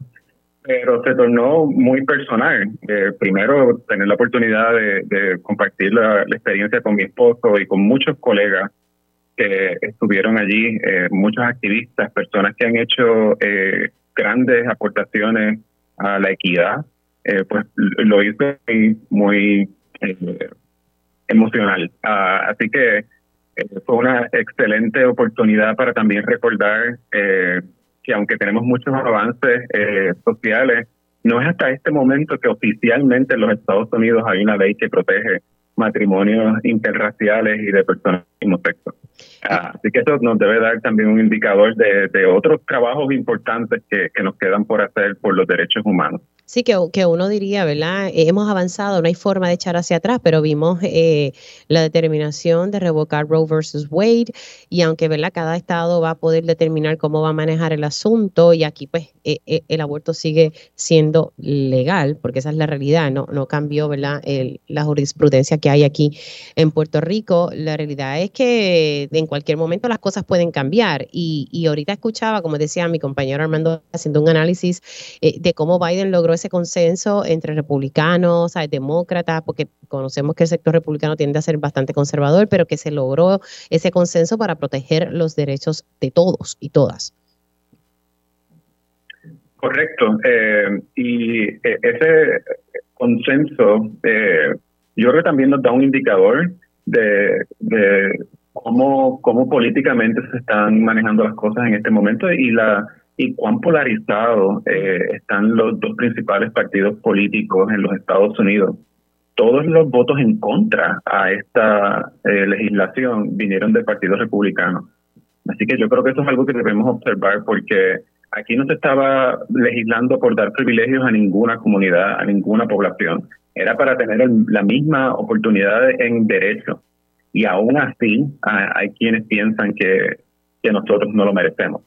pero se tornó muy personal. Eh, primero, tener la oportunidad de, compartir la, experiencia con mi esposo y con muchos colegas que estuvieron allí, eh, muchos activistas, personas que han hecho grandes aportaciones a la equidad, pues lo hizo muy, emocional. Ah, así que eh, fue una excelente oportunidad para también recordar eh, que aunque tenemos muchos avances eh, sociales, no es hasta este momento que oficialmente en los Estados Unidos hay una ley que protege matrimonios interraciales y de personas sexo. Ah, así que eso nos debe dar también un indicador de, de otros trabajos importantes que, que nos quedan por hacer por los derechos humanos. Sí, que, que, uno diría, ¿verdad? hemos avanzado, no hay forma de echar hacia atrás, pero vimos eh, la determinación de revocar Roe versus Wade y aunque, ¿verdad? Cada estado va a poder determinar cómo va a manejar el asunto y aquí, pues, eh, eh, el aborto sigue siendo legal, porque esa es la realidad, no, no cambió, ¿verdad? la jurisprudencia que hay aquí en Puerto Rico. La realidad es que en cualquier momento las cosas pueden cambiar y, ahorita escuchaba, como decía mi compañero Armando, haciendo un análisis de cómo Biden logró ese consenso entre republicanos, demócratas, porque conocemos que el sector republicano tiende a ser bastante conservador, pero que se logró ese consenso para proteger los derechos de todos y todas. Correcto. Eh, y eh, ese consenso, eh, yo creo que también nos da un indicador de, de cómo, cómo políticamente se están manejando las cosas en este momento y la y cuán polarizados eh, están los dos principales partidos políticos en los Estados Unidos. Todos los votos en contra a esta eh, legislación vinieron del Partido Republicano. Así que yo creo que eso es algo que debemos observar porque aquí no se estaba legislando por dar privilegios a ninguna comunidad, a ninguna población. Era para tener la misma oportunidad en derecho. Y aún así hay quienes piensan que, que nosotros no lo merecemos.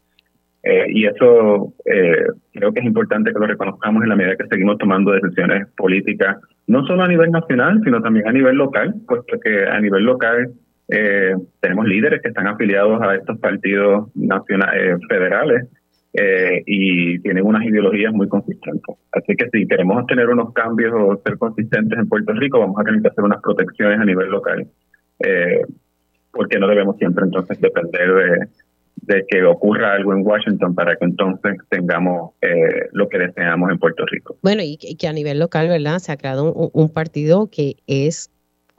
Eh, y eso eh, creo que es importante que lo reconozcamos en la medida que seguimos tomando decisiones políticas, no solo a nivel nacional, sino también a nivel local, puesto que a nivel local eh, tenemos líderes que están afiliados a estos partidos nacionales, federales y tienen unas ideologías muy consistentes. Así que si queremos tener unos cambios o ser consistentes en Puerto Rico, vamos a tener que hacer unas protecciones a nivel local, porque no debemos siempre entonces depender de de que ocurra algo en Washington para que entonces tengamos eh, lo que deseamos en Puerto Rico. Bueno, y que, a nivel local, ¿verdad? Se ha creado un, partido que es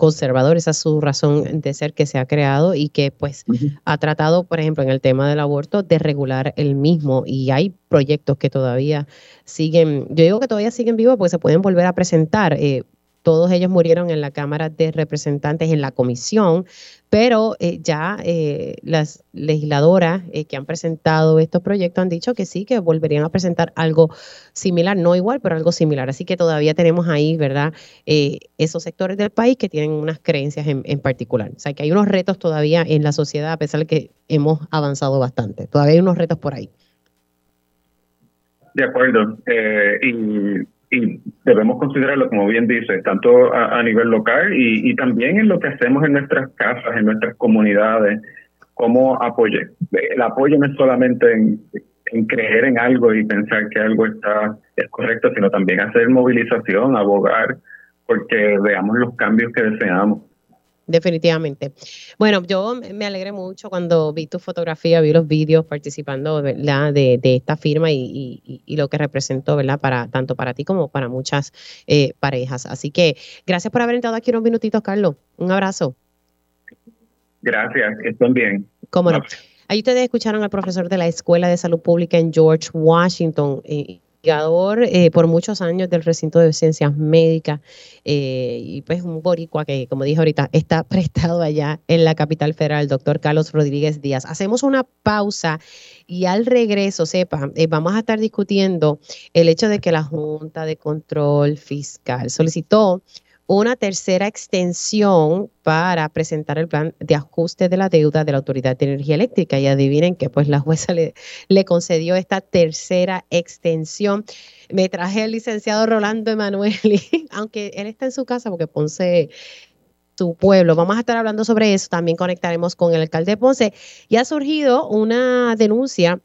conservador, esa es su razón de ser que se ha creado y que pues ha tratado, por ejemplo, en el tema del aborto, de regular el mismo y hay proyectos que todavía siguen, yo digo que todavía siguen vivos porque se pueden volver a presentar. Eh, todos ellos murieron en la Cámara de Representantes, en la comisión, pero eh, ya eh, las legisladoras eh, que han presentado estos proyectos han dicho que sí, que volverían a presentar algo similar, no igual, pero algo similar. Así que todavía tenemos ahí, ¿verdad? esos sectores del país que tienen unas creencias en, en, particular. O sea, que hay unos retos todavía en la sociedad, a pesar de que hemos avanzado bastante. Todavía hay unos retos por ahí. De acuerdo. y y debemos considerarlo, como bien dice, tanto a, nivel local y, también en lo que hacemos en nuestras casas, en nuestras comunidades, como apoye. El apoyo no es solamente en, en, creer en algo y pensar que algo está es correcto, sino también hacer movilización, abogar, porque veamos los cambios que deseamos. Definitivamente. Bueno, yo me alegré mucho cuando vi tu fotografía, vi los vídeos participando ¿verdad? De, de esta firma y, y, lo que representó, ¿verdad? Para, tanto para ti como para muchas eh, parejas. Así que gracias por haber entrado aquí unos minutitos, Carlos. Un abrazo. Gracias, estén bien. Cómo no. Ahí ustedes escucharon al profesor de la Escuela de Salud Pública en George Washington. Eh, investigador eh, por muchos años del recinto de ciencias médicas eh, y pues un boricua que, como dije ahorita, está *laughs* prestado allá en la capital federal, doctor Carlos Rodríguez Díaz. Hacemos una pausa y al regreso, sepa, eh, vamos a estar discutiendo el hecho de que la Junta de Control Fiscal solicitó una tercera extensión para presentar el plan de ajuste de la deuda de la Autoridad de Energía Eléctrica. Y adivinen que pues la jueza le, concedió esta tercera extensión. Me traje el licenciado Rolando Emanueli, *laughs* aunque él está en su casa porque Ponce su pueblo. Vamos a estar hablando sobre eso. También conectaremos con el alcalde de Ponce. Y ha surgido una denuncia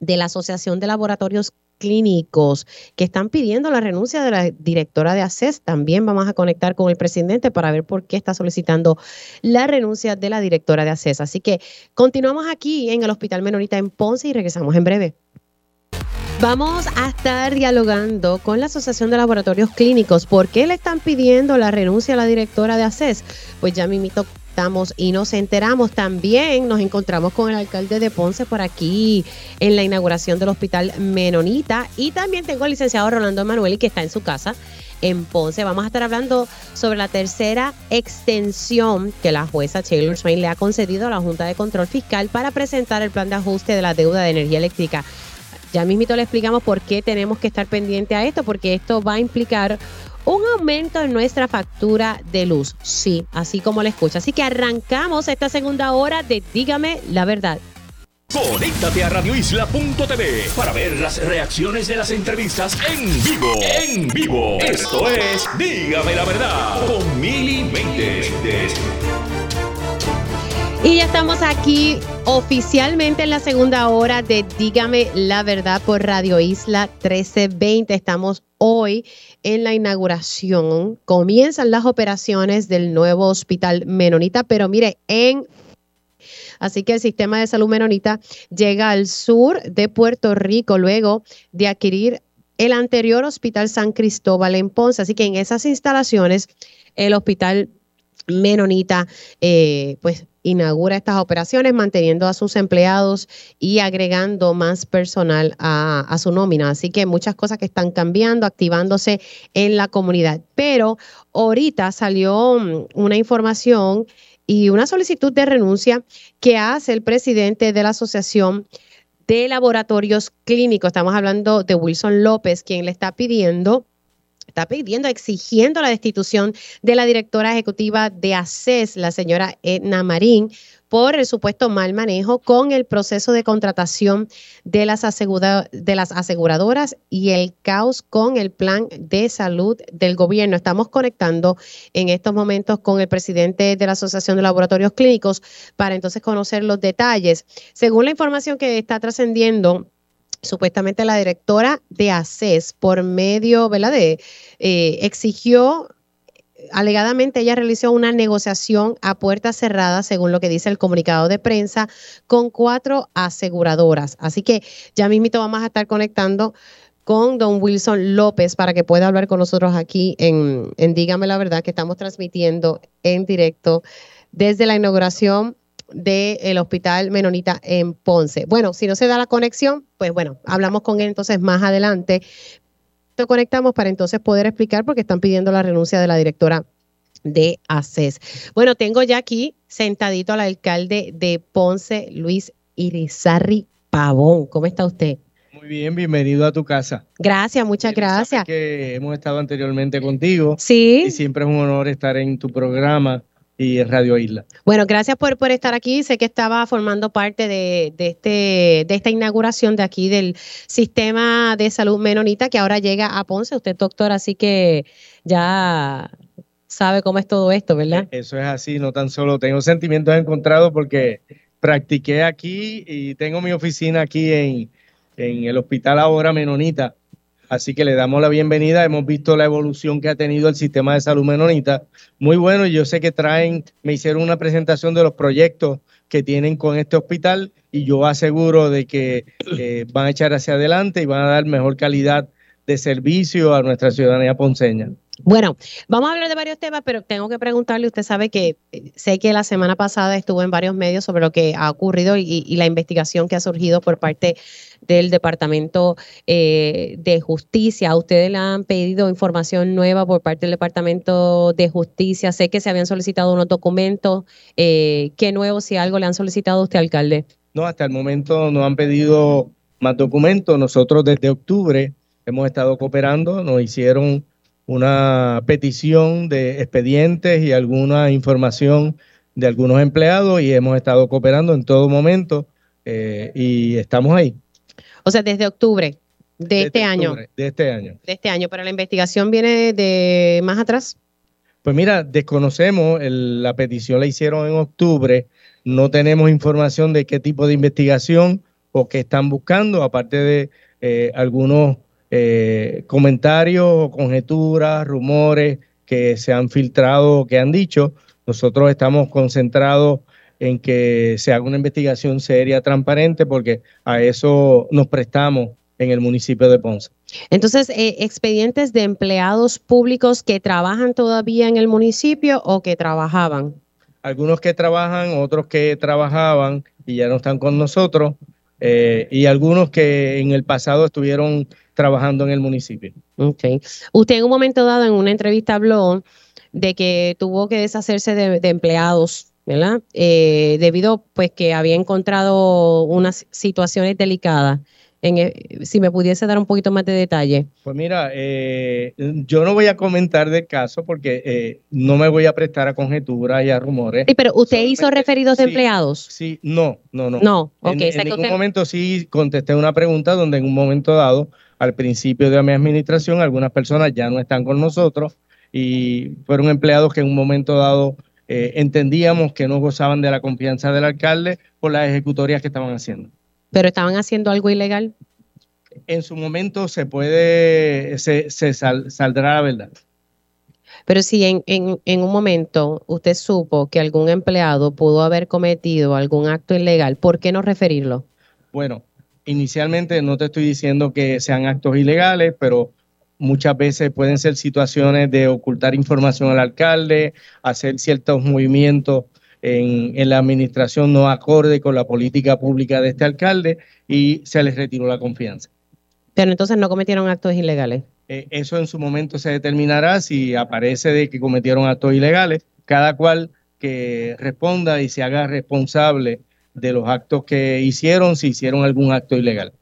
de la Asociación de Laboratorios clínicos que están pidiendo la renuncia de la directora de ACES. También vamos a conectar con el presidente para ver por qué está solicitando la renuncia de la directora de ACES. Así que continuamos aquí en el Hospital Menorita en Ponce y regresamos en breve. Vamos a estar dialogando con la Asociación de Laboratorios Clínicos. ¿Por qué le están pidiendo la renuncia a la directora de ACES? Pues ya mimito y nos enteramos también, nos encontramos con el alcalde de Ponce por aquí en la inauguración del Hospital Menonita y también tengo al licenciado Rolando Emanueli que está en su casa en Ponce. Vamos a estar hablando sobre la tercera extensión que la jueza Taylor Swain le ha concedido a la Junta de Control Fiscal para presentar el plan de ajuste de la deuda de energía eléctrica. Ya mismito le explicamos por qué tenemos que estar pendiente a esto, porque esto va a implicar un aumento en nuestra factura de luz. Sí, así como le escucha. Así que arrancamos esta segunda hora de Dígame la verdad. Conéctate a radioisla.tv para ver las reacciones de las entrevistas en vivo. En vivo. Esto es Dígame la verdad con Mili y ya estamos aquí oficialmente en la segunda hora de Dígame la verdad por Radio Isla 1320. Estamos hoy en la inauguración. Comienzan las operaciones del nuevo hospital Menonita, pero mire, en Así que el sistema de salud menonita llega al sur de Puerto Rico luego de adquirir el anterior Hospital San Cristóbal en Ponce. Así que en esas instalaciones, el Hospital Menonita, eh, pues inaugura estas operaciones manteniendo a sus empleados y agregando más personal a, su nómina. Así que muchas cosas que están cambiando, activándose en la comunidad. Pero ahorita salió mm, una información y una solicitud de renuncia que hace el presidente de la Asociación de Laboratorios Clínicos. Estamos hablando de Wilson López, quien le está pidiendo está pidiendo, exigiendo la destitución de la directora ejecutiva de ACES, la señora Edna Marín, por el supuesto mal manejo con el proceso de contratación de las, de las aseguradoras y el caos con el plan de salud del gobierno. Estamos conectando en estos momentos con el presidente de la Asociación de Laboratorios Clínicos para entonces conocer los detalles. Según la información que está trascendiendo, supuestamente la directora de ACES por medio, ¿verdad? De, eh, exigió alegadamente ella realizó una negociación a puertas cerradas, según lo que dice el comunicado de prensa, con cuatro aseguradoras. Así que ya mismito vamos a estar conectando con don Wilson López para que pueda hablar con nosotros aquí en Dígame la verdad, que estamos transmitiendo en directo desde la inauguración del Hospital Menonita en Ponce. Bueno, si no se da la conexión, pues bueno, hablamos con él entonces más adelante. Lo conectamos para entonces poder explicar porque están pidiendo la renuncia de la directora de ACES. Bueno, tengo ya aquí sentadito al alcalde de Ponce, Luis Irizarri Pavón. ¿Cómo está usted? Muy bien, bienvenido a tu casa. Gracias, muchas gracias. Que hemos estado anteriormente contigo. Sí. Y siempre es un honor estar en tu programa y Radio Isla. Bueno, gracias por, por estar aquí. Sé que estaba formando parte de, de, este, de esta inauguración de aquí del sistema de salud menonita que ahora llega a Ponce. Usted doctor, así que ya sabe cómo es todo esto, ¿verdad? Eso es así, no tan solo tengo sentimientos encontrados porque practiqué aquí y tengo mi oficina aquí en, en el hospital ahora menonita Así que le damos la bienvenida. Hemos visto la evolución que ha tenido el sistema de salud menonita. Muy bueno. Yo sé que traen, me hicieron una presentación de los proyectos que tienen con este hospital y yo aseguro de que eh, van a echar hacia adelante y van a dar mejor calidad de servicio a nuestra ciudadanía ponceña. Bueno, vamos a hablar de varios temas, pero tengo que preguntarle, usted sabe que eh, sé que la semana pasada estuvo en varios medios sobre lo que ha ocurrido y, la investigación que ha surgido por parte del Departamento eh, de Justicia. ¿A ustedes le han pedido información nueva por parte del Departamento de Justicia? Sé que se habían solicitado unos documentos. Eh, ¿Qué nuevo, si algo, le han solicitado a usted, alcalde? No, hasta el momento no han pedido más documentos. Nosotros desde octubre hemos estado cooperando, nos hicieron una petición de expedientes y alguna información de algunos empleados y hemos estado cooperando en todo momento eh, y estamos ahí. O sea, desde octubre de este año. De este año. De este año, pero la investigación viene de más atrás. Pues mira, desconocemos, la petición la hicieron en octubre, no tenemos información de qué tipo de investigación o qué están buscando, aparte de eh, algunos eh, comentarios o conjeturas, rumores que se han filtrado que han dicho. Nosotros estamos concentrados en que se haga una investigación seria, transparente, porque a eso nos prestamos en el municipio de Ponce. Entonces, eh, expedientes de empleados públicos que trabajan todavía en el municipio o que trabajaban. Algunos que trabajan, otros que trabajaban y ya no están con nosotros, eh, y algunos que en el pasado estuvieron trabajando en el municipio. Okay. Usted en un momento dado en una entrevista habló de que tuvo que deshacerse de, de empleados ¿verdad? Eh, debido pues que había encontrado unas situaciones delicadas. En, e, si me pudiese dar un poquito más de detalle. Pues mira, eh, yo no voy a comentar del caso porque eh, no me voy a prestar a conjeturas y a rumores. Sí, pero usted hizo referidos de empleados. Sí, no, no, no. No, ok. En, en ningún momento sí contesté una pregunta donde en un momento dado, al principio de mi administración, algunas personas ya no están con nosotros y fueron empleados que en un momento dado eh, entendíamos que no gozaban de la confianza del alcalde por las ejecutorias que estaban haciendo. ¿Pero estaban haciendo algo ilegal? En su momento se puede, se, saldrá la verdad. Pero si en, en, un momento usted supo que algún empleado pudo haber cometido algún acto ilegal, ¿por qué no referirlo? Bueno, inicialmente no te estoy diciendo que sean actos ilegales, pero muchas veces pueden ser situaciones de ocultar información al alcalde, hacer ciertos movimientos en, la administración no acorde con la política pública de este alcalde y se les retiró la confianza. Pero entonces no cometieron actos ilegales. Eh, eso en su momento se determinará si aparece de que cometieron actos ilegales. Cada cual que responda y se haga responsable de los actos que hicieron, si hicieron algún acto ilegal.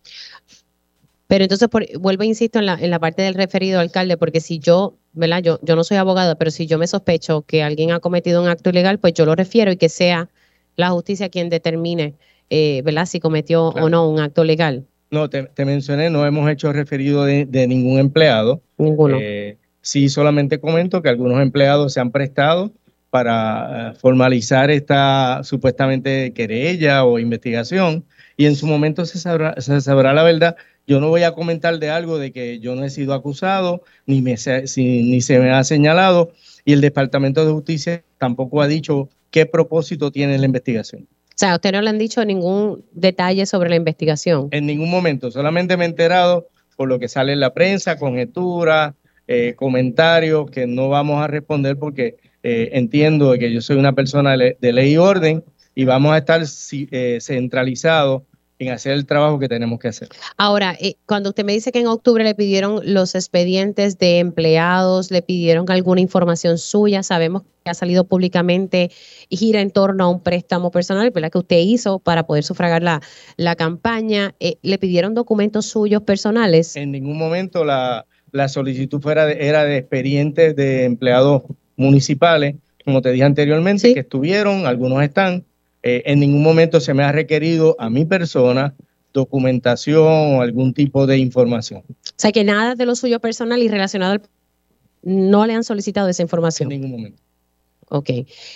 Pero entonces, vuelvo, insisto, en la, en la parte del referido alcalde, porque si yo, ¿verdad? Yo, yo no soy abogada, pero si yo me sospecho que alguien ha cometido un acto ilegal, pues yo lo refiero y que sea la justicia quien determine, eh, ¿verdad? Si cometió o no un acto legal. No, te, mencioné, no hemos hecho referido de, ningún empleado. Ninguno. Eh, sí, solamente comento que algunos empleados se han prestado para eh, formalizar esta supuestamente querella o investigación y en su momento se sabrá, se sabrá la verdad yo no voy a comentar de algo de que yo no he sido acusado, ni, me ni se me ha señalado, y el Departamento de Justicia tampoco ha dicho qué propósito tiene la investigación. O sea, usted no le han dicho ningún detalle sobre la investigación. En ningún momento, solamente me he enterado por lo que sale en la prensa, conjeturas, eh, comentarios que no vamos a responder porque eh, entiendo que yo soy una persona de, ley y orden y vamos a estar eh, centralizados en hacer el trabajo que tenemos que hacer. Ahora, eh, cuando usted me dice que en octubre le pidieron los expedientes de empleados, le pidieron alguna información suya, sabemos que ha salido públicamente y gira en torno a un préstamo personal, ¿verdad? Que usted hizo para poder sufragar la, la campaña. Eh, ¿Le pidieron documentos suyos personales? En ningún momento la, solicitud fuera era de expedientes de empleados municipales, como te dije anteriormente, que estuvieron, algunos están, eh, en ningún momento se me ha requerido a mi persona documentación o algún tipo de información. O sea que nada de lo suyo personal y relacionado al... no le han solicitado esa información. En ningún momento. Ok.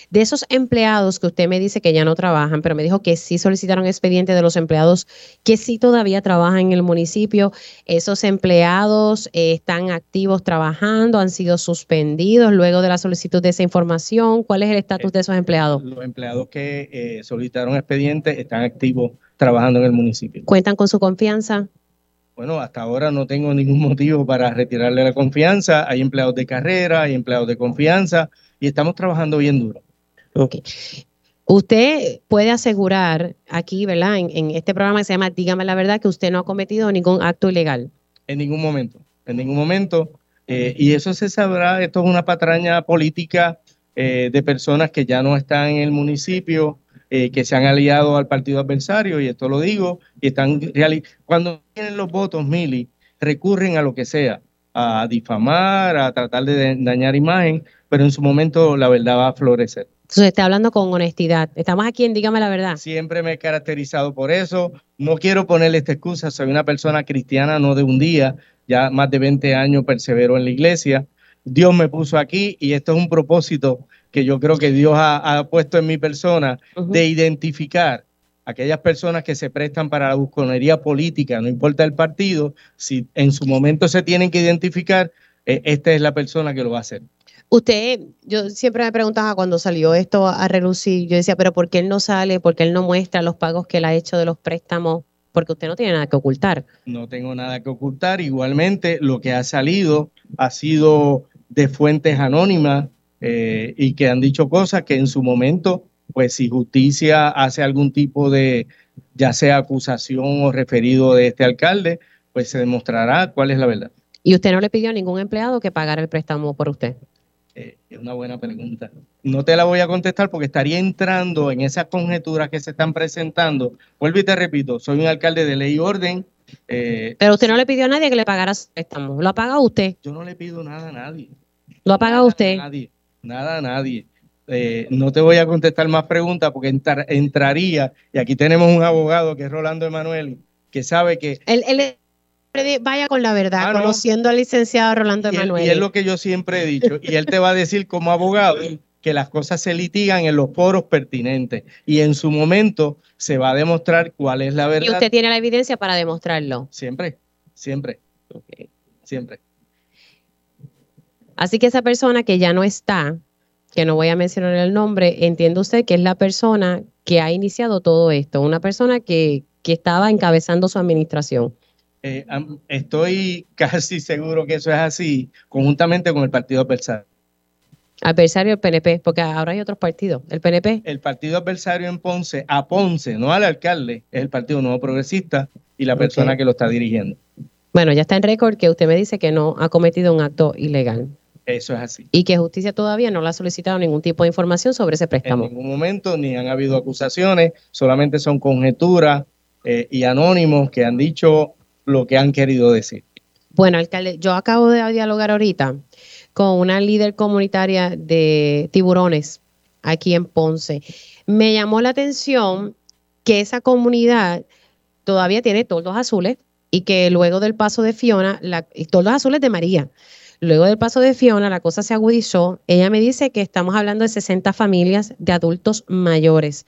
De esos empleados que usted me dice que ya no trabajan, pero me dijo que sí solicitaron expediente de los empleados que sí todavía trabajan en el municipio, ¿esos empleados eh, están activos trabajando, han sido suspendidos luego de la solicitud de esa información? ¿Cuál es el estatus de esos empleados? Los empleados que eh, solicitaron expediente están activos trabajando en el municipio. ¿Cuentan con su confianza? Bueno, hasta ahora no tengo ningún motivo para retirarle la confianza. Hay empleados de carrera, hay empleados de confianza y estamos trabajando bien duro. Ok. Usted puede asegurar aquí, ¿verdad? En, en este programa que se llama Dígame la verdad que usted no ha cometido ningún acto ilegal. En ningún momento, en ningún momento. Eh, y eso se sabrá, esto es una patraña política eh, de personas que ya no están en el municipio, eh, que se han aliado al partido adversario, y esto lo digo, y están cuando tienen los votos, Mili, recurren a lo que sea, a difamar, a tratar de dañar imagen, pero en su momento la verdad va a florecer. Entonces está hablando con honestidad. Estamos aquí en Dígame la verdad. Siempre me he caracterizado por eso. No quiero ponerle esta excusa. Soy una persona cristiana, no de un día. Ya más de 20 años persevero en la iglesia. Dios me puso aquí y esto es un propósito que yo creo que Dios ha, puesto en mi persona de identificar aquellas personas que se prestan para la busconería política, no importa el partido, si en su momento se tienen que identificar, eh, esta es la persona que lo va a hacer. Usted, yo siempre me preguntaba cuando salió esto a relucir, yo decía, pero ¿por qué él no sale? ¿Por qué él no muestra los pagos que él ha hecho de los préstamos? Porque usted no tiene nada que ocultar. No tengo nada que ocultar. Igualmente, lo que ha salido ha sido de fuentes anónimas eh, y que han dicho cosas que en su momento, pues si justicia hace algún tipo de, ya sea acusación o referido de este alcalde, pues se demostrará cuál es la verdad. ¿Y usted no le pidió a ningún empleado que pagara el préstamo por usted? Eh, es una buena pregunta. No te la voy a contestar porque estaría entrando en esas conjeturas que se están presentando. Vuelvo y te repito, soy un alcalde de ley y orden. Eh, Pero usted no le pidió a nadie que le pagara su préstamo. ¿Lo ha pagado usted? Yo no le pido nada a nadie. ¿Lo ha pagado usted? nadie. Nada a nadie. Eh, no te voy a contestar más preguntas porque entraría, y aquí tenemos un abogado que es Rolando Emanuel, que sabe que... Él, vaya con la verdad, ah, conociendo al licenciado Rolando Emanuel. Y es lo que yo siempre he dicho, y él te va a decir como abogado que las cosas se litigan en los foros pertinentes y en su momento se va a demostrar cuál es la verdad. Y usted tiene la evidencia para demostrarlo. Siempre, siempre, siempre. Así que esa persona que ya no está, que no voy a mencionar el nombre, entiende usted que es la persona que ha iniciado todo esto, una persona que, que estaba encabezando su administración. Eh, estoy casi seguro que eso es así, conjuntamente con el partido adversario. Adversario del PNP, porque ahora hay otros partidos. ¿El PNP? El partido adversario en Ponce, a Ponce, no al alcalde, es el Partido Nuevo Progresista y la persona que lo está dirigiendo. Bueno, ya está en récord que usted me dice que no ha cometido un acto ilegal. Eso es así. Y que justicia todavía no le ha solicitado ningún tipo de información sobre ese préstamo. En ningún momento ni han habido acusaciones, solamente son conjeturas eh, y anónimos que han dicho lo que han querido decir. Bueno, alcalde, yo acabo de dialogar ahorita con una líder comunitaria de tiburones aquí en Ponce. Me llamó la atención que esa comunidad todavía tiene toldos azules y que luego del paso de Fiona, la, toldos azules de María, luego del paso de Fiona la cosa se agudizó. Ella me dice que estamos hablando de 60 familias de adultos mayores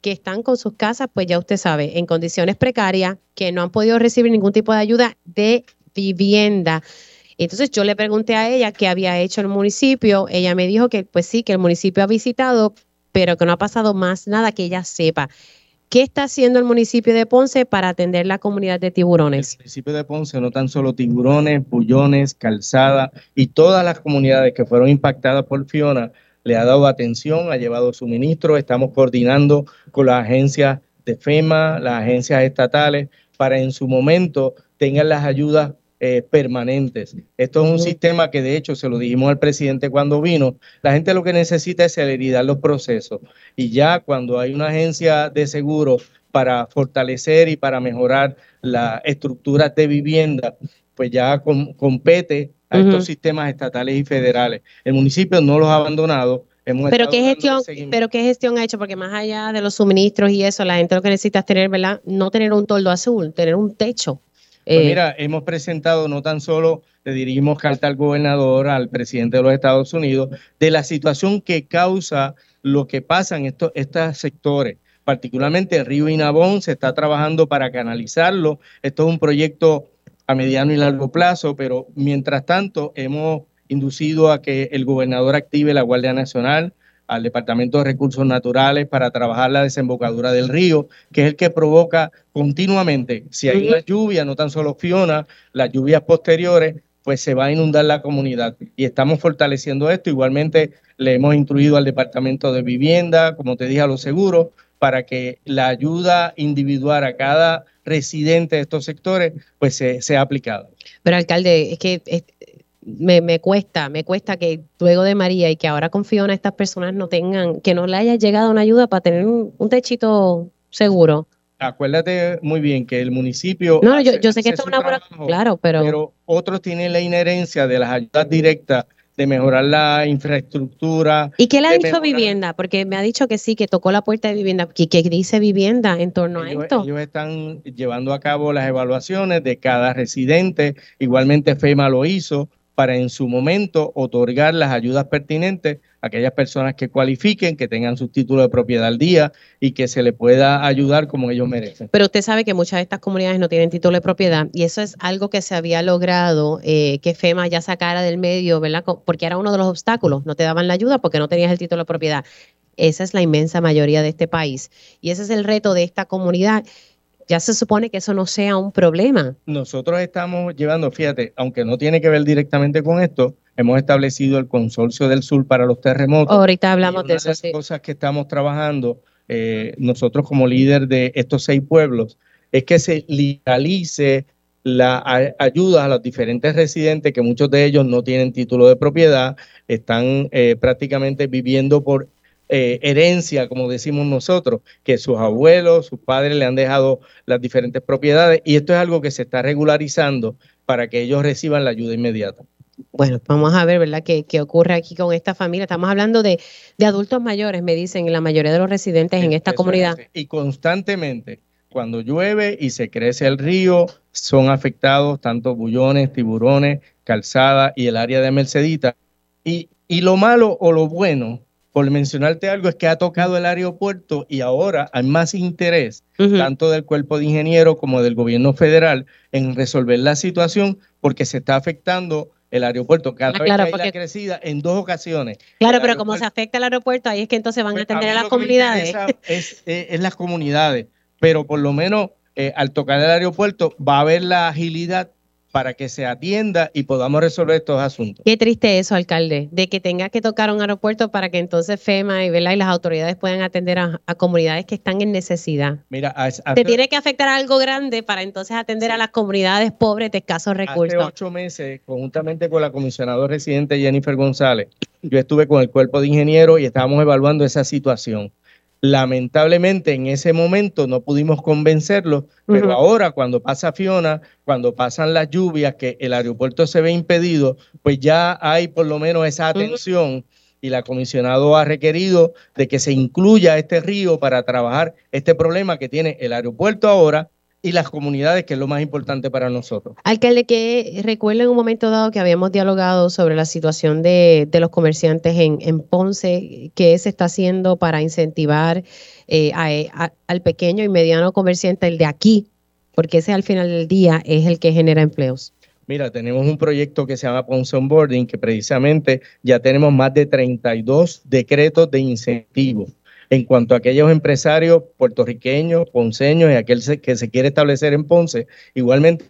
que están con sus casas, pues ya usted sabe, en condiciones precarias, que no han podido recibir ningún tipo de ayuda de vivienda. Entonces yo le pregunté a ella qué había hecho el municipio. Ella me dijo que pues sí, que el municipio ha visitado, pero que no ha pasado más nada que ella sepa. ¿Qué está haciendo el municipio de Ponce para atender la comunidad de tiburones? El municipio de Ponce no tan solo tiburones, bullones, calzada y todas las comunidades que fueron impactadas por Fiona le ha dado atención, ha llevado suministro, estamos coordinando con las agencias de FEMA, las agencias estatales, para en su momento tengan las ayudas eh, permanentes. Esto es un sistema que de hecho se lo dijimos al presidente cuando vino, la gente lo que necesita es celeridad los procesos y ya cuando hay una agencia de seguro para fortalecer y para mejorar la estructura de vivienda, pues ya compete a estos sistemas estatales y federales. El municipio no los ha abandonado. pero qué gestión, pero qué gestión ha hecho, porque más allá de los suministros y eso, la gente lo que necesita es tener, ¿verdad? No tener un toldo azul, tener un techo. Pues eh, mira, hemos presentado no tan solo, le dirigimos carta al gobernador, al presidente de los Estados Unidos, de la situación que causa lo que pasa en estos, estos sectores particularmente el río Inabón, se está trabajando para canalizarlo. Esto es un proyecto a mediano y largo plazo, pero mientras tanto hemos inducido a que el gobernador active la Guardia Nacional, al Departamento de Recursos Naturales para trabajar la desembocadura del río, que es el que provoca continuamente, si hay una lluvia, no tan solo Fiona, las lluvias posteriores, pues se va a inundar la comunidad. Y estamos fortaleciendo esto. Igualmente le hemos instruido al Departamento de Vivienda, como te dije, a los seguros, para que la ayuda individual a cada residente de estos sectores pues sea aplicada. Pero alcalde, es que me, me, cuesta, me cuesta que luego de María y que ahora con Fiona estas personas no tengan, que no le haya llegado una ayuda para tener un, techito seguro. Acuérdate muy bien que el municipio. No, yo, yo sé que esto es una buena. Claro, pero. Pero otros tienen la inherencia de las ayudas directas de mejorar la infraestructura. ¿Y qué le ha dicho vivienda? Porque me ha dicho que sí, que tocó la puerta de vivienda. ¿Qué, qué dice vivienda en torno a esto? Ellos están llevando a cabo las evaluaciones de cada residente. Igualmente FEMA lo hizo para en su momento otorgar las ayudas pertinentes a aquellas personas que cualifiquen, que tengan su título de propiedad al día y que se le pueda ayudar como ellos merecen. Pero usted sabe que muchas de estas comunidades no tienen título de propiedad y eso es algo que se había logrado eh, que FEMA ya sacara del medio, ¿verdad? Porque era uno de los obstáculos, no te daban la ayuda porque no tenías el título de propiedad. Esa es la inmensa mayoría de este país y ese es el reto de esta comunidad ya se supone que eso no sea un problema. Nosotros estamos llevando, fíjate, aunque no tiene que ver directamente con esto, hemos establecido el Consorcio del Sur para los terremotos. Ahorita hablamos de eso. Una de las cosas que estamos trabajando eh, nosotros como líder de estos seis pueblos es que se legalice la ayuda a los diferentes residentes que muchos de ellos no tienen título de propiedad, están eh, prácticamente viviendo por eh, herencia, como decimos nosotros, que sus abuelos, sus padres le han dejado las diferentes propiedades y esto es algo que se está regularizando para que ellos reciban la ayuda inmediata. Bueno, vamos a ver, ¿verdad?, qué, qué ocurre aquí con esta familia. Estamos hablando de, de, adultos mayores, me dicen, la mayoría de los residentes en esta comunidad. y constantemente, cuando llueve y se crece el río, son afectados tanto bullones, tiburones, calzada y el área de Mercedita. Y, y lo malo o lo bueno por mencionarte algo, es que ha tocado el aeropuerto y ahora hay más interés, tanto del cuerpo de ingenieros como del gobierno federal, en resolver la situación porque se está afectando el aeropuerto. Cada ah, vez que hay crecida en dos ocasiones. Claro, pero como se afecta el aeropuerto, ahí es que entonces van a pues, atender a, las comunidades. Es, es, las comunidades, pero por lo menos eh, al tocar el aeropuerto va a haber la agilidad para que se atienda y podamos resolver estos asuntos. Qué triste eso, alcalde, de que tenga que tocar un aeropuerto para que entonces FEMA y, y las autoridades puedan atender a, comunidades que están en necesidad. Mira, te tiene que afectar algo grande para entonces atender a las comunidades pobres de escasos recursos. Hace ocho meses, conjuntamente con la comisionada residente Jennifer González, yo estuve con el cuerpo de ingenieros y estábamos evaluando esa situación. Lamentablemente en ese momento no pudimos convencerlo, pero ahora cuando pasa Fiona, cuando pasan las lluvias, que el aeropuerto se ve impedido, pues ya hay por lo menos esa atención y la comisionado ha requerido de que se incluya este río para trabajar este problema que tiene el aeropuerto ahora y las comunidades, que es lo más importante para nosotros. Alcalde, que recuerdo en un momento dado que habíamos dialogado sobre la situación de, los comerciantes en, Ponce, qué se está haciendo para incentivar eh, al pequeño y mediano comerciante, el de aquí, porque ese al final del día es el que genera empleos. Mira, tenemos un proyecto que se llama Ponce Onboarding, que precisamente ya tenemos más de 32 decretos de incentivos en cuanto a aquellos empresarios puertorriqueños, ponceños y aquel que se quiere establecer en Ponce, igualmente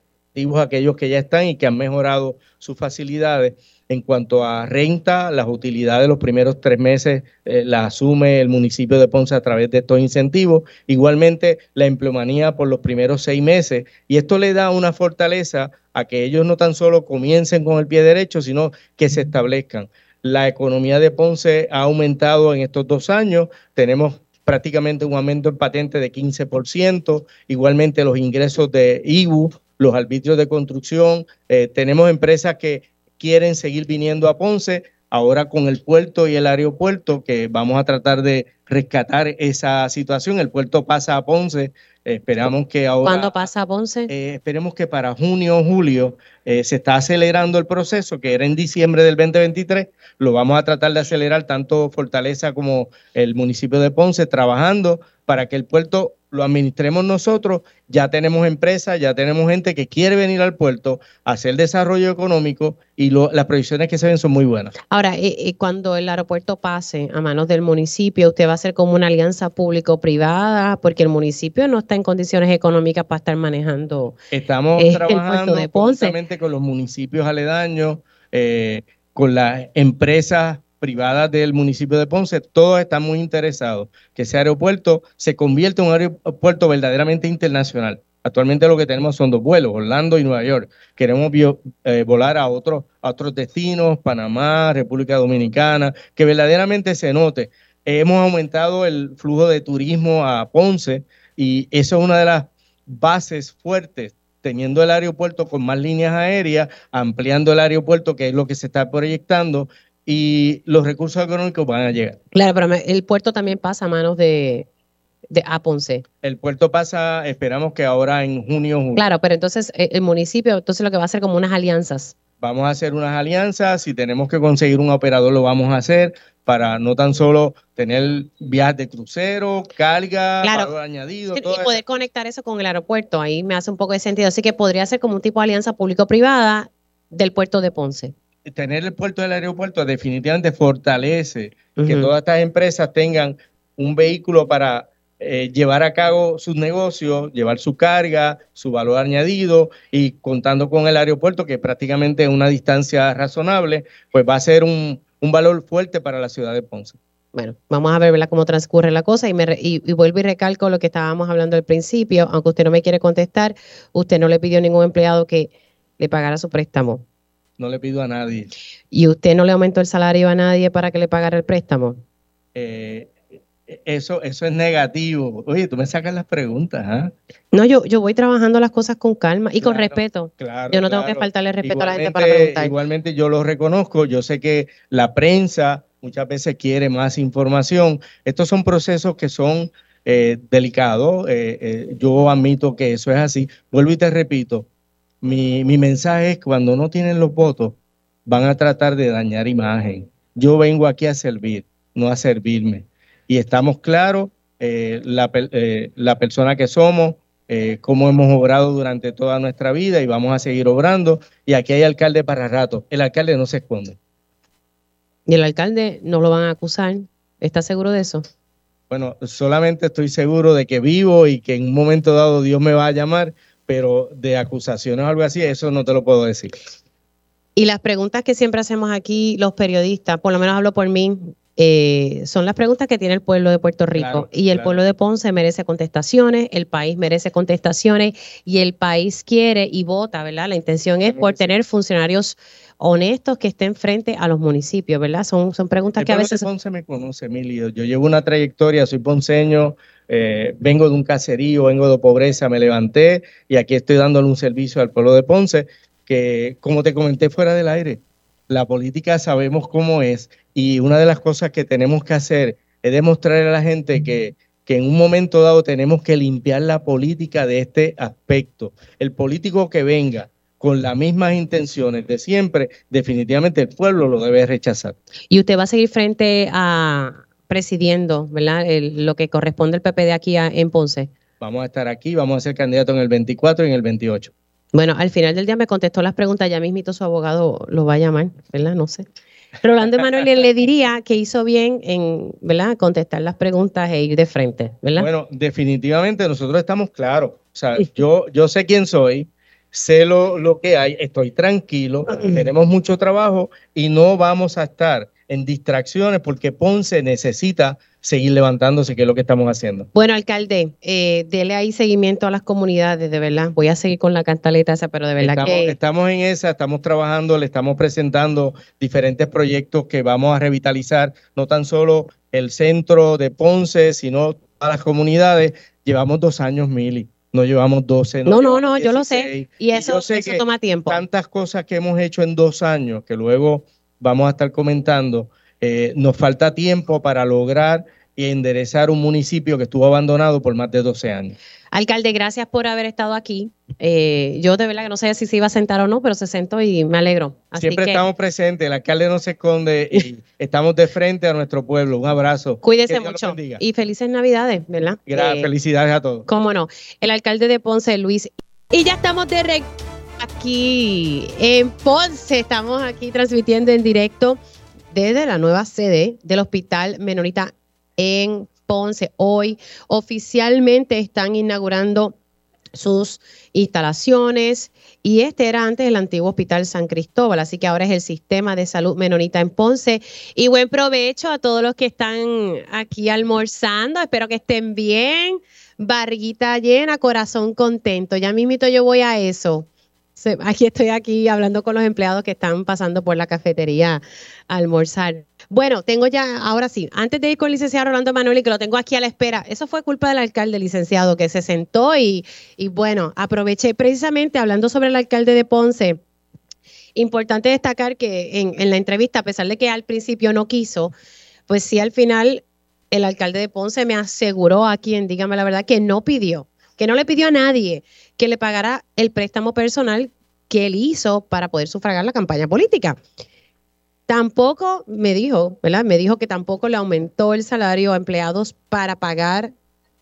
aquellos que ya están y que han mejorado sus facilidades. En cuanto a renta, las utilidades de los primeros tres meses eh, las asume el municipio de Ponce a través de estos incentivos. Igualmente, la empleomanía por los primeros seis meses. Y esto le da una fortaleza a que ellos no tan solo comiencen con el pie derecho, sino que se establezcan. La economía de Ponce ha aumentado en estos dos años. Tenemos prácticamente un aumento en patente de 15%. Igualmente los ingresos de IBU, los arbitrios de construcción. Eh, tenemos empresas que quieren seguir viniendo a Ponce. Ahora con el puerto y el aeropuerto, que vamos a tratar de rescatar esa situación. El puerto pasa a Ponce Esperamos que ahora. ¿Cuándo pasa Ponce? Eh, esperemos que para junio o julio eh, se está acelerando el proceso, que era en diciembre del 2023. Lo vamos a tratar de acelerar tanto Fortaleza como el municipio de Ponce, trabajando para que el puerto lo administremos nosotros, ya tenemos empresas, ya tenemos gente que quiere venir al puerto a hacer desarrollo económico y lo- las proyecciones que se ven son muy buenas. Ahora, eh, eh, cuando el aeropuerto pase a manos del municipio, usted va a hacer como una alianza público-privada, porque el municipio no está en condiciones económicas para estar manejando. Estamos Eh, trabajando de Ponce. con los municipios aledaños, eh, con las empresas privadas del municipio de Ponce, todos están muy interesados que ese aeropuerto se convierta en un aeropuerto verdaderamente internacional. Actualmente lo que tenemos son dos vuelos, Orlando y Nueva York. Queremos eh, volar a otros, a otros destinos, Panamá, República Dominicana, que verdaderamente se note. Hemos aumentado el flujo de turismo a Ponce y eso es una de las bases fuertes teniendo el aeropuerto con más líneas aéreas, ampliando el aeropuerto, que es lo que se está proyectando, y los recursos económicos van a llegar. Claro, pero el puerto también pasa a manos de, de a Ponce. El puerto pasa, esperamos que ahora en junio, Claro, pero entonces eh, el municipio, entonces lo que va a hacer como unas alianzas. vamos a hacer unas alianzas, si tenemos que conseguir un operador lo vamos a hacer para no tan solo tener viajes de crucero, carga, Claro. valor añadido, Y todo poder conectar eso con el aeropuerto, ahí me hace un poco de sentido. Así que podría ser como un tipo de alianza público-privada del puerto de Ponce. Tener el puerto del aeropuerto definitivamente fortalece que todas estas empresas tengan un vehículo para eh, llevar a cabo sus negocios, llevar su carga, su valor añadido y contando con el aeropuerto, que prácticamente es una distancia razonable, pues va a ser un, un valor fuerte para la ciudad de Ponce. Bueno, vamos a ver ¿verdad? cómo transcurre la cosa y, me y, y vuelvo y recalco lo que estábamos hablando al principio, aunque usted no me quiere contestar, usted no le pidió a ningún empleado que le pagara su préstamo No le pido a nadie. y usted no le aumentó el salario a nadie para que le pagara el préstamo. eh, eso, eso es negativo. Oye, tú me sacas las preguntas, ¿ah? No, yo, yo voy trabajando las cosas con calma y con respeto. Claro, Yo no tengo que faltarle respeto a la gente para Igualmente- preguntar. Igualmente yo lo reconozco, yo sé que la prensa muchas veces quiere más información. Estos son procesos que son eh, delicados, eh, yo admito que eso es así. Vuelvo y te repito, mi, mi mensaje es cuando no tienen los votos, van a tratar de dañar imagen. Yo vengo aquí a servir, no a servirme. Y estamos claros, eh, la, eh, la persona que somos, eh, cómo hemos obrado durante toda nuestra vida y vamos a seguir obrando. Y aquí hay alcalde para rato. El alcalde no se esconde. Y el alcalde no lo van a acusar. ¿Está seguro de eso? Bueno, solamente estoy seguro de que vivo y que en un momento dado Dios me va a llamar, pero de acusaciones o algo así, eso no te lo puedo decir. Y las preguntas que siempre hacemos aquí los periodistas, por lo menos hablo por mí, eh, son las preguntas que tiene el pueblo de Puerto Rico. Claro, y el claro. pueblo de Ponce merece contestaciones, el país merece contestaciones y el país quiere y vota, ¿verdad? La intención es por tener funcionarios honestos que estén frente a los municipios, ¿verdad? Son, son preguntas El que a veces... de Ponce me conoce, Emilio. Yo llevo una trayectoria, soy ponceño, eh, vengo de un caserío, vengo de pobreza, me levanté y aquí estoy dándole un servicio al pueblo de Ponce, que como te comenté fuera del aire, la política sabemos cómo es y una de las cosas que tenemos que hacer es demostrar a la gente que, que en un momento dado tenemos que limpiar la política de este aspecto. El político que venga con las mismas intenciones de siempre, definitivamente el pueblo lo debe rechazar. Y usted va a seguir frente a presidiendo, ¿verdad? El- lo que corresponde al PPD aquí a- en Ponce. Vamos a estar aquí, vamos a ser candidatos en el 24 y en el 28. Bueno, al final del día me contestó las preguntas, ya mismito su abogado lo va a llamar, ¿verdad? No sé. Rolando Emanuel le- le diría que hizo bien en, ¿verdad? Contestar las preguntas e ir de frente, ¿verdad? Bueno, definitivamente nosotros estamos claros. O sea, yo, yo sé quién soy, sé lo, lo que hay, estoy tranquilo, tenemos mucho trabajo y no vamos a estar en distracciones porque Ponce necesita seguir levantándose, que es lo que estamos haciendo. Bueno, alcalde, eh, dele ahí seguimiento a las comunidades, de verdad. Voy a seguir con la cantaleta esa, pero de verdad Estamos, que... estamos en esa, estamos trabajando, le estamos presentando diferentes proyectos que vamos a revitalizar, no tan solo el centro de Ponce, sino todas las comunidades. Llevamos dos años, Mili, no llevamos 12. No, no, no, yo lo 16. sé. Y eso, yo sé eso que toma tiempo. tantas cosas que hemos hecho en dos años, que luego vamos a estar comentando, eh, nos falta tiempo para lograr y enderezar un municipio que estuvo abandonado por más de 12 años. Alcalde, gracias por haber estado aquí. Eh, yo de verdad que no sé si se iba a sentar o no, pero se sentó y me alegro. Siempre estamos presentes, el alcalde no se esconde y *laughs* estamos de frente a nuestro pueblo. Un abrazo. Cuídese mucho y felices Navidades, ¿verdad? Gracias, eh, felicidades a todos. Cómo no. El alcalde de Ponce, Luis. Y ya estamos de aquí en Ponce, estamos aquí transmitiendo en directo desde la nueva sede del Hospital Menonita en Ponce. Hoy oficialmente están inaugurando sus instalaciones y este era antes el antiguo Hospital San Cristóbal, así que ahora es el Sistema de Salud Menonita en Ponce. Y buen provecho a todos los que están aquí almorzando, espero que estén bien, barriguita llena, corazón contento. Ya mismito yo voy a eso. Aquí estoy aquí hablando con los empleados que están pasando por la cafetería a almorzar. Bueno, tengo ya, ahora sí, antes de ir con el licenciado Rolando Manuel que lo tengo aquí a la espera, eso fue culpa del alcalde licenciado que se sentó y, y bueno, aproveché precisamente hablando sobre el alcalde de Ponce. Importante destacar que en, en la entrevista, a pesar de que al principio no quiso, pues sí al final el alcalde de Ponce me aseguró a quien, dígame la verdad, que no pidió, que no le pidió a nadie que le pagara el préstamo personal que él hizo para poder sufragar la campaña política. Tampoco me dijo, ¿verdad? Me dijo que tampoco le aumentó el salario a empleados para pagar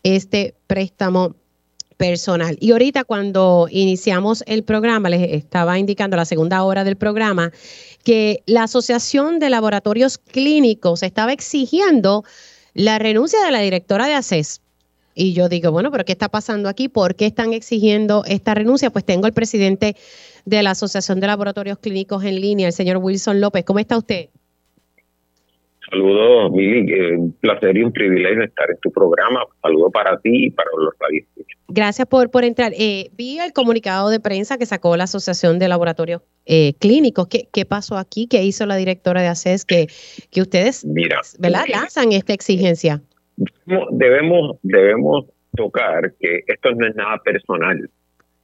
este préstamo personal. Y ahorita cuando iniciamos el programa, les estaba indicando la segunda hora del programa, que la Asociación de Laboratorios Clínicos estaba exigiendo la renuncia de la directora de ACES y yo digo, bueno, pero ¿qué está pasando aquí? ¿Por qué están exigiendo esta renuncia? Pues tengo el presidente de la Asociación de Laboratorios Clínicos en línea, el señor Wilson López. ¿Cómo está usted? Saludos, Mili. Un placer y un privilegio estar en tu programa. Saludos para ti y para los radios. Gracias por, por entrar. Eh, vi el comunicado de prensa que sacó la Asociación de Laboratorios eh, Clínicos. ¿Qué, ¿Qué, pasó aquí? ¿Qué hizo la directora de ACES que, que ustedes Mira, ¿verdad? lanzan esta exigencia? Debemos, debemos tocar que esto no es nada personal,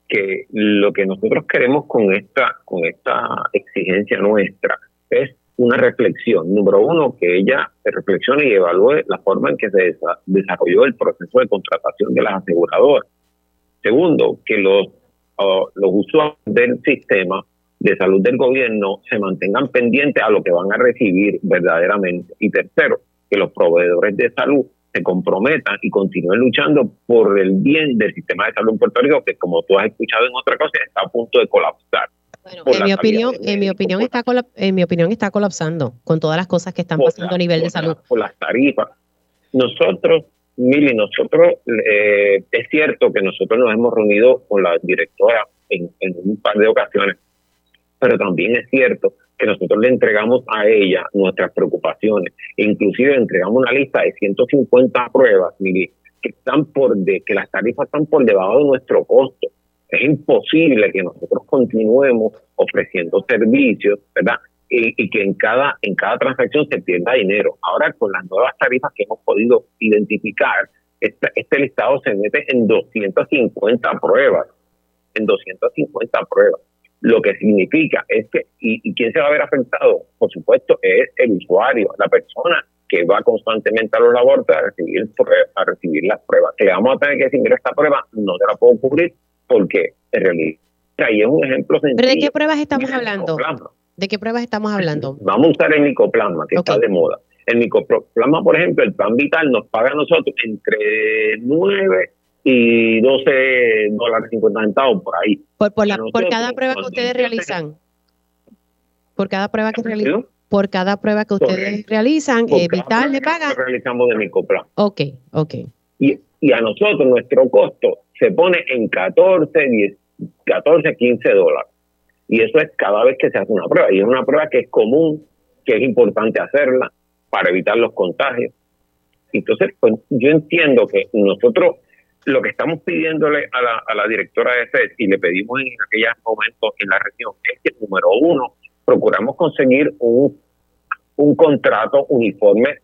que lo que nosotros queremos con esta, con esta exigencia nuestra es una reflexión. Número uno, que ella reflexione y evalúe la forma en que se desarrolló el proceso de contratación de las aseguradoras. Segundo, que los, uh, los usuarios del sistema de salud del gobierno se mantengan pendientes a lo que van a recibir verdaderamente. Y tercero, que los proveedores de salud se comprometan y continúen luchando por el bien del sistema de salud en Puerto Rico, que como tú has escuchado en otra cosa, está a punto de colapsar. Bueno, en mi opinión, en mi opinión está en mi opinión está colapsando con todas las cosas que están pasando a nivel de salud. Por las tarifas. Nosotros, Mili, nosotros eh, es cierto que nosotros nos hemos reunido con la directora en, en un par de ocasiones, pero también es cierto que nosotros le entregamos a ella nuestras preocupaciones. Inclusive entregamos una lista de 150 pruebas, que están por de, que las tarifas están por debajo de nuestro costo. Es imposible que nosotros continuemos ofreciendo servicios, ¿verdad? Y, que en cada en cada transacción se pierda dinero. Ahora con las nuevas tarifas que hemos podido identificar, este listado se mete en 250 pruebas, en 250 pruebas. Lo que significa es que, y, quién se va a ver afectado? Por supuesto, es el usuario, la persona que va constantemente a los laboratorios a recibir, a recibir las pruebas. Que le vamos a tener que decir, esta prueba no te la puedo cubrir porque en realidad ahí es un ejemplo sencillo. ¿Pero de qué pruebas estamos hablando? ¿De qué pruebas estamos hablando? Vamos a usar el micoplasma, que está de moda. El micoplasma, por ejemplo, el plan vital nos paga a nosotros entre 9 y 12 dólares 50 centavos por ahí. Por, por, por cada prueba que ustedes realizan. Por cada prueba que realizan. Por cada prueba que ustedes realizan, eh, Vital le paga. realizamos de Micoplan. Ok, ok. Y, y a nosotros nuestro costo se pone en 14, 10, 14, 15 dólares. Y eso es cada vez que se hace una prueba. Y es una prueba que es común, que es importante hacerla para evitar los contagios. Entonces, pues, yo entiendo que nosotros lo que estamos pidiéndole a la, a la directora de FED y le pedimos en aquellos momentos en la región es que, número uno, procuramos conseguir un, contrato uniforme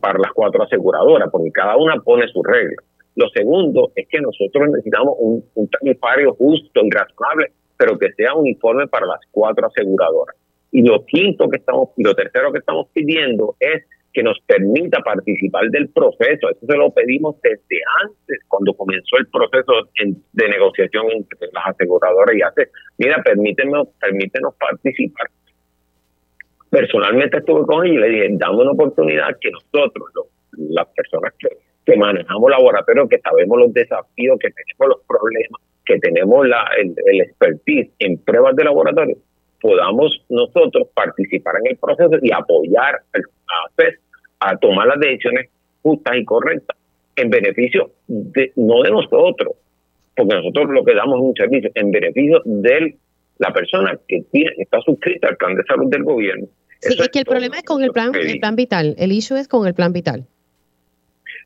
para las cuatro aseguradoras, porque cada una pone su regla. Lo segundo es que nosotros necesitamos un, un tarifario justo y razonable, pero que sea uniforme para las cuatro aseguradoras. Y lo quinto que estamos, lo tercero que estamos pidiendo es que nos permita participar del proceso. Eso se lo pedimos desde antes, cuando comenzó el proceso de negociación entre las aseguradoras y hace, mira, permíteme, permítenos participar. Personalmente estuve con ella y le dije, dame una oportunidad que nosotros, las personas que, manejamos laboratorios, que sabemos los desafíos, que tenemos los problemas, que tenemos la, el, expertise en pruebas de laboratorio, podamos nosotros participar en el proceso y apoyar a CES a tomar las decisiones justas y correctas en beneficio de, no de nosotros, porque nosotros lo que damos es un servicio en beneficio de la persona que tiene, está suscrita al plan de salud del gobierno. Sí, es que el problema es con el plan, el plan vital, el issue es con el plan vital.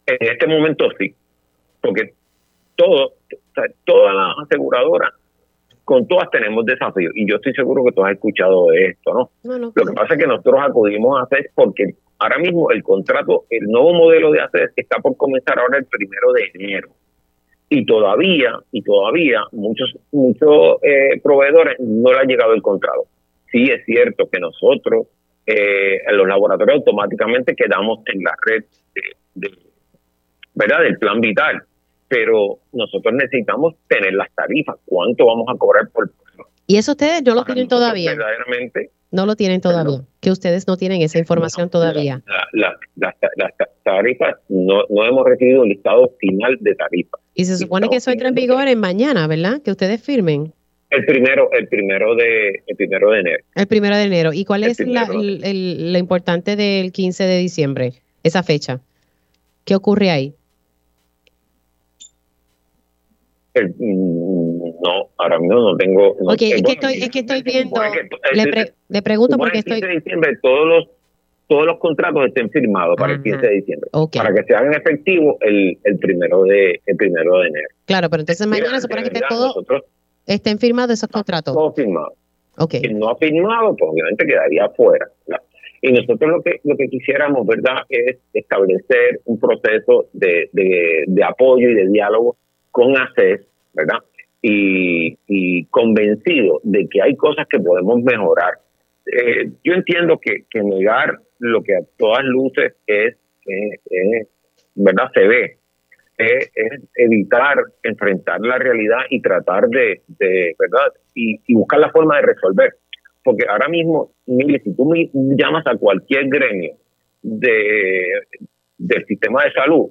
En este momento sí, porque todo, todas las aseguradoras, con todas tenemos desafíos. Y yo estoy seguro que tú has escuchado de esto, ¿no? Lo que pasa es que nosotros acudimos a hacer porque ahora mismo el contrato, el nuevo modelo de ACES está por comenzar ahora el primero de enero. Y todavía, y todavía muchos, muchos eh, proveedores no le ha llegado el contrato. Sí es cierto que nosotros, eh, en los laboratorios automáticamente quedamos en la red de, ¿verdad? del plan vital pero nosotros necesitamos tener las tarifas, cuánto vamos a cobrar por y eso ustedes no lo tienen todavía. no lo tienen todavía. Que ustedes no tienen esa información todavía. Las tarifas, no, no hemos recibido un listado final de tarifas. Y se supone que eso entra en vigor en mañana, ¿verdad? Que ustedes firmen. El primero, el primero de, el primero de enero. El primero de enero. ¿Y cuál es la, el, lo importante del 15 de diciembre? Esa fecha. ¿Qué ocurre ahí? Mm, no, ahora mismo no tengo. ok, es, que estoy, es que estoy viendo. le, le, pregunto porque estoy. El 15 de diciembre todos los, todos los contratos estén firmados para el 15 de diciembre. Para que se hagan efectivos el, el, primero de, el primero de enero. Claro, pero entonces mañana se supone que todo estén firmados esos contratos. Todos firmados. Okay. Quien no ha firmado, pues obviamente quedaría fuera. Y nosotros lo que lo que quisiéramos, ¿verdad?, es establecer un proceso de, de, de apoyo y de diálogo con ACES, ¿verdad? Y, convencido de que hay cosas que podemos mejorar. Eh, yo entiendo que, negar lo que a todas luces es, ¿verdad? Se ve, es, evitar enfrentar la realidad y tratar de, ¿verdad? Y, buscar la forma de resolver. Porque ahora mismo, mire, si tú me llamas a cualquier gremio de, del sistema de salud,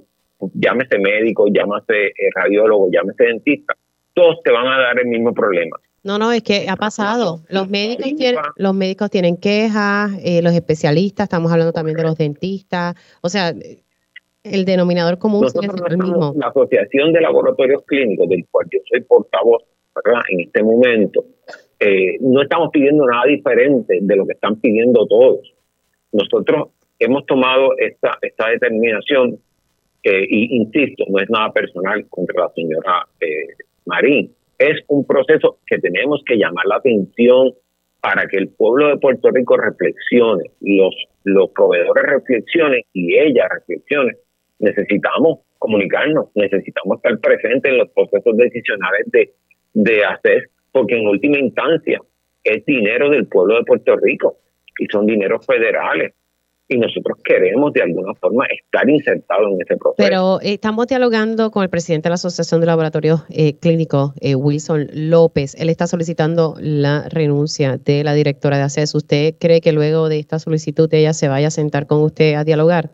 llámese médico, llámese eh, radiólogo, llámese dentista, todos te van a dar el mismo problema. No, no, es que ha pasado. Los médicos tienen, los médicos tienen quejas, eh, los especialistas, estamos hablando también de los dentistas, o sea, el denominador común es el mismo. La Asociación de Laboratorios Clínicos, del cual yo soy portavoz, ¿verdad? En este momento, eh, no estamos pidiendo nada diferente de lo que están pidiendo todos. Nosotros hemos tomado esta, esta determinación y insisto, no es nada personal contra la señora eh, Marín, es un proceso que tenemos que llamar la atención para que el pueblo de Puerto Rico reflexione, los, los proveedores reflexionen y ella reflexione. Necesitamos comunicarnos, necesitamos estar presentes en los procesos decisionales de, de hacer, porque en última instancia es dinero del pueblo de Puerto Rico y son dineros federales y nosotros queremos de alguna forma estar insertados en ese proceso. Pero eh, estamos dialogando con el presidente de la Asociación de Laboratorios eh, Clínicos, eh, Wilson López. Él está solicitando la renuncia de la directora de ACES. ¿Usted cree que luego de esta solicitud ella se vaya a sentar con usted a dialogar?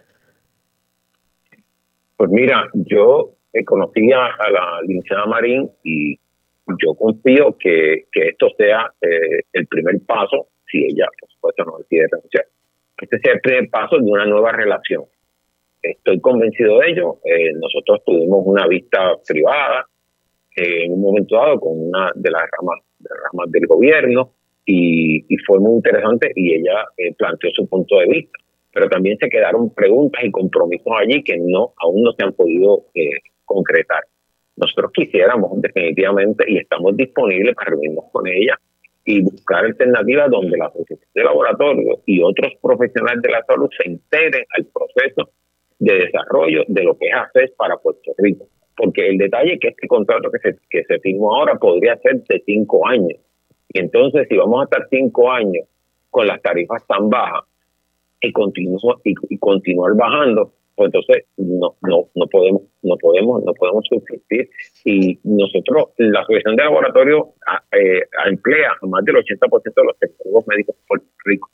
Pues mira, yo conocía a la licenciada Marín y yo confío que, que esto sea el primer paso, si ella, por supuesto, no decide renunciar este sea el primer paso de una nueva relación. Estoy convencido de ello. Eh, nosotros tuvimos una vista privada eh, en un momento dado con una de las ramas, de ramas del gobierno y, fue muy interesante y ella eh, planteó su punto de vista. Pero también se quedaron preguntas y compromisos allí que no aún no se han podido concretar. Nosotros quisiéramos definitivamente y estamos disponibles para reunirnos con ella y buscar alternativas donde la Asociación de Laboratorio y otros profesionales de la salud se integren al proceso de desarrollo de lo que es ACES para Puerto Rico. Porque el detalle es que este contrato que se, que se firmó ahora podría ser de cinco años. Y entonces, si vamos a estar cinco años con las tarifas tan bajas, y continuar y, y continuar bajando pues entonces no no no podemos no podemos no podemos subsistir. Y nosotros la asociación de laboratorio a- eh, emplea a más del 80% de los sectores médicos de Puerto Rico.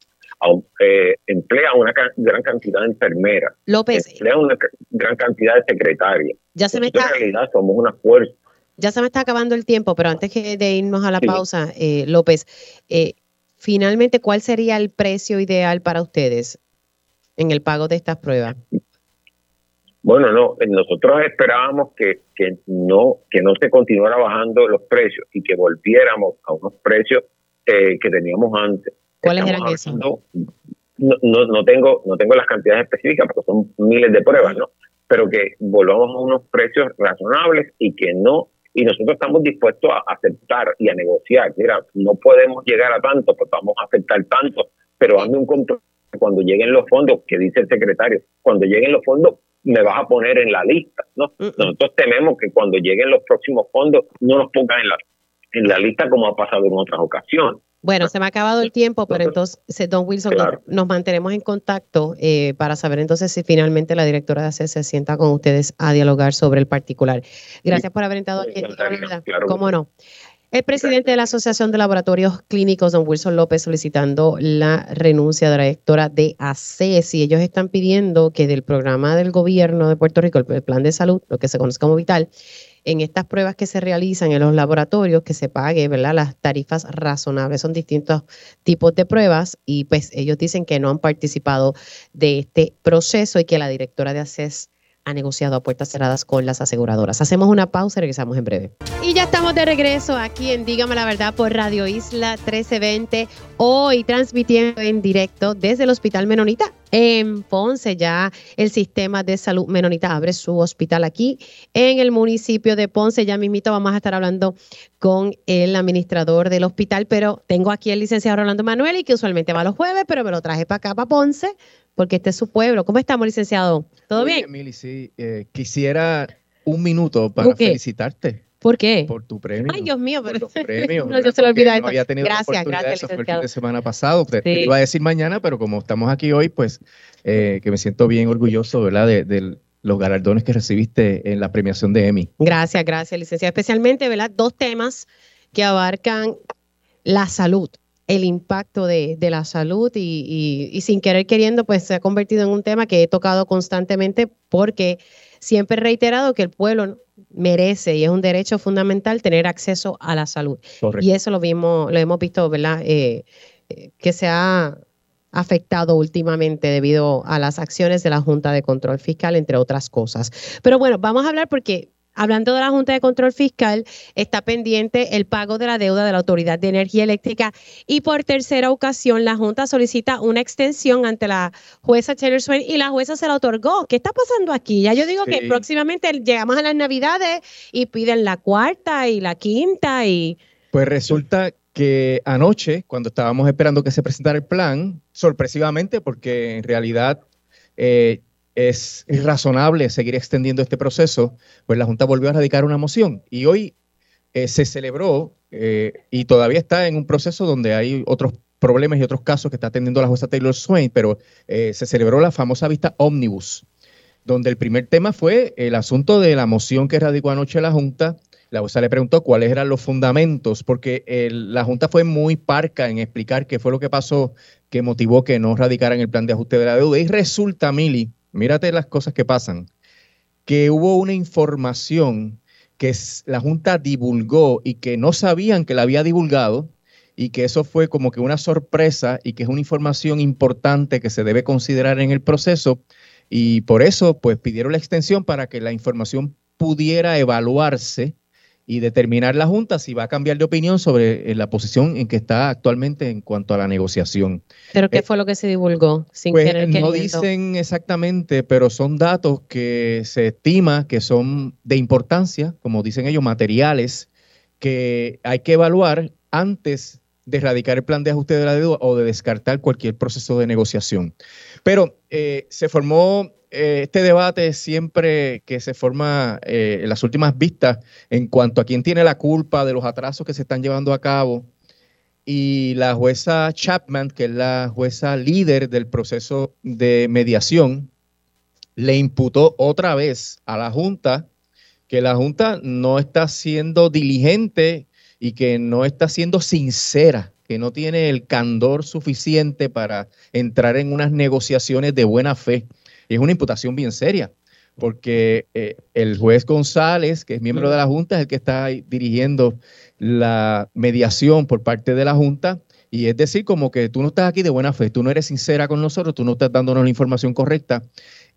Eh, emplea una gran cantidad de enfermeras. López, emplea una gran cantidad de secretarias ya se me Nosotros está, en realidad somos una fuerza. Ya se me está acabando el tiempo, pero antes que de irnos a la Sí. pausa, eh, López, eh, finalmente, ¿cuál sería el precio ideal para ustedes en el pago de estas pruebas? Bueno, no, eh, nosotros esperábamos que, que no que no se continuara bajando los precios y que volviéramos a unos precios eh, que teníamos antes. ¿Cuáles eran esos? No, no, no tengo no tengo las cantidades específicas porque son miles de pruebas, ¿no? Pero que volvamos a unos precios razonables y que no y nosotros estamos dispuestos a aceptar y a negociar. Mira, no podemos llegar a tanto, pues vamos a aceptar tanto, pero dame un compromiso cuando lleguen los fondos, que dice el secretario, cuando lleguen los fondos me vas a poner en la lista, ¿no? Nosotros tememos que cuando lleguen los próximos fondos no nos pongan en la en la lista como ha pasado en otras ocasiones. Bueno, se me ha acabado el tiempo, pero entonces, don Wilson, nos- Claro. nos, mantenemos en contacto eh, para saber entonces si finalmente la directora de ACES se sienta con ustedes a dialogar sobre el particular. Gracias por haber entrado aquí. claro ¿Cómo no? El presidente de la Asociación de Laboratorios Clínicos, don Wilson López, solicitando la renuncia de la directora de ACES y ellos están pidiendo que del programa del gobierno de Puerto Rico, el plan de salud, lo que se conoce como Vital, en estas pruebas que se realizan en los laboratorios, que se pague, ¿verdad? Las tarifas razonables, son distintos tipos de pruebas y pues ellos dicen que no han participado de este proceso y que la directora de ACES ha negociado a puertas cerradas con las aseguradoras. Hacemos una pausa y regresamos en breve. Y ya estamos de regreso aquí en Dígame la Verdad por Radio Isla 1320, hoy transmitiendo en directo desde el Hospital Menonita en Ponce. Ya el sistema de salud Menonita abre su hospital aquí en el municipio de Ponce. Ya mismito vamos a estar hablando con el administrador del hospital, pero tengo aquí el licenciado Rolando Manuel y que usualmente va los jueves, pero me lo traje para acá, para Ponce, porque este es su pueblo. ¿Cómo estamos, licenciado? ¿Todo Muy bien? Mili, sí. eh, quisiera un minuto para ¿Por felicitarte ¿Por qué? por tu premio. Ay, Dios mío, por pero los *laughs* premios. no, ¿verdad? yo se lo olvidé. No había tenido la Gracias, oportunidad, gracias, fin licenciado. de semana pasado. Te, iba a decir mañana, pero como estamos aquí hoy, pues eh, que me siento bien orgulloso, ¿verdad? De, de los galardones que recibiste en la premiación de Emmy. Gracias, gracias, licenciado. Especialmente, ¿verdad? Dos temas que abarcan la salud, el impacto de, de la salud y, y- y sin querer queriendo, pues se ha convertido en un tema que he tocado constantemente porque siempre he reiterado que el pueblo merece y es un derecho fundamental tener acceso a la salud. Correcto. Y eso lo vimos, lo hemos visto, ¿verdad? Eh, eh, que se ha afectado últimamente debido a las acciones de la Junta de Control Fiscal, entre otras cosas. Pero bueno, vamos a hablar porque hablando de la Junta de Control Fiscal, está pendiente el pago de la deuda de la Autoridad de Energía Eléctrica y por tercera ocasión la Junta solicita una extensión ante la jueza Taylor Swain y la jueza se la otorgó. ¿Qué está pasando aquí? Ya yo digo que próximamente llegamos a las Navidades y piden la cuarta y la quinta y Pues resulta que anoche, cuando estábamos esperando que se presentara el plan, sorpresivamente, porque en realidad eh, es razonable seguir extendiendo este proceso, pues la Junta volvió a radicar una moción y hoy eh, se celebró eh, y todavía está en un proceso donde hay otros problemas y otros casos que está atendiendo la jueza Taylor Swain, pero eh, se celebró la famosa vista Omnibus, donde el primer tema fue el asunto de la moción que radicó anoche la Junta. La jueza le preguntó cuáles eran los fundamentos, porque la Junta fue muy parca en explicar qué fue lo que pasó que motivó que no radicaran el plan de ajuste de la deuda. Y resulta, Mili, mírate las cosas que pasan, que hubo una información que la Junta divulgó y que no sabían que la había divulgado y que eso fue como que una sorpresa y que es una información importante que se debe considerar en el proceso. Y por eso pues pidieron la extensión para que la información pudiera evaluarse y determinar la Junta si va a cambiar de opinión sobre eh, la posición en que está actualmente en cuanto a la negociación. ¿Pero qué Eh, fue lo que se divulgó? Sin Pues querer no dicen exactamente, pero son datos que se estima que son de importancia, como dicen ellos, materiales, que hay que evaluar antes de erradicar el plan de ajuste de la deuda o de descartar cualquier proceso de negociación. Pero eh, se formó eh, este debate siempre que se forma eh, en las últimas vistas en cuanto a quién tiene la culpa de los atrasos que se están llevando a cabo. y la jueza Chapman, que es la jueza líder del proceso de mediación, le imputó otra vez a la Junta que la Junta no está siendo diligente y que no está siendo sincera, que no tiene el candor suficiente para entrar en unas negociaciones de buena fe. Y es una imputación bien seria, porque eh, el juez González, que es miembro de la Junta, es el que está dirigiendo la mediación por parte de la Junta. Y es decir, como que tú no estás aquí de buena fe, tú no eres sincera con nosotros, tú no estás dándonos la información correcta.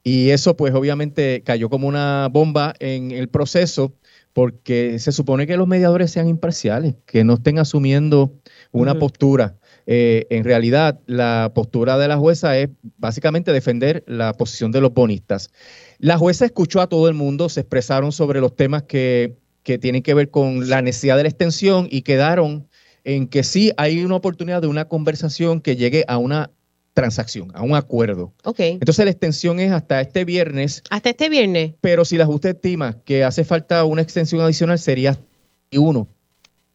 Y eso pues obviamente cayó como una bomba en el proceso porque se supone que los mediadores sean imparciales, que no estén asumiendo una postura. Eh, en realidad, la postura de la jueza es básicamente defender la posición de los bonistas. La jueza escuchó a todo el mundo, se expresaron sobre los temas que, que tienen que ver con la necesidad de la extensión y quedaron en que sí hay una oportunidad de una conversación que llegue a una transacción, a un acuerdo. Ok. Entonces la extensión es hasta este viernes, Hasta este viernes, pero si la Junta estima que hace falta una extensión adicional sería uno.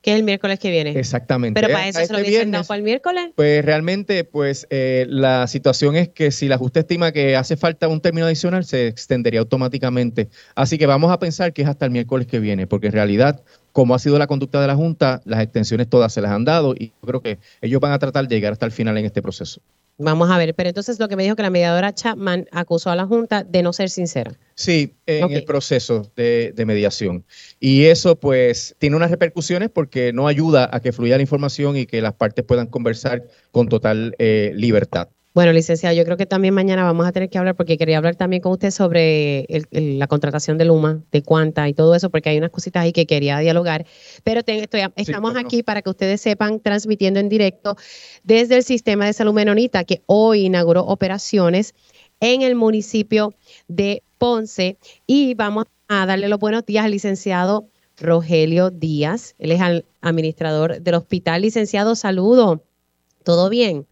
Que es el miércoles que viene. Exactamente. Pero para eso se lo este hubiesen dado viernes, para el miércoles. Pues realmente, pues eh, la situación es que si la Junta estima que hace falta un término adicional, se extendería automáticamente. Así que vamos a pensar que es hasta el miércoles que viene, porque en realidad, como ha sido la conducta de la Junta, las extensiones todas se las han dado y yo creo que ellos van a tratar de llegar hasta el final en este proceso. Vamos a ver. Pero entonces lo que me dijo que la mediadora Chapman acusó a la Junta de no ser sincera. Sí, en el proceso de, de mediación. Y eso pues tiene unas repercusiones porque no ayuda a que fluya la información y que las partes puedan conversar con total eh, libertad. Bueno, licenciado, yo creo que también mañana vamos a tener que hablar, porque quería hablar también con usted sobre el- el- la contratación de Luma, de Cuanta y todo eso, porque hay unas cositas ahí que quería dialogar. Pero te- estoy- estamos no. aquí para que ustedes sepan, transmitiendo en directo desde el Sistema de Salud Menonita, que hoy inauguró operaciones en el municipio de Ponce. Y vamos a darle los buenos días al licenciado Rogelio Díaz. Él es al- administrador del hospital. Licenciado, saludo. ¿Todo bien?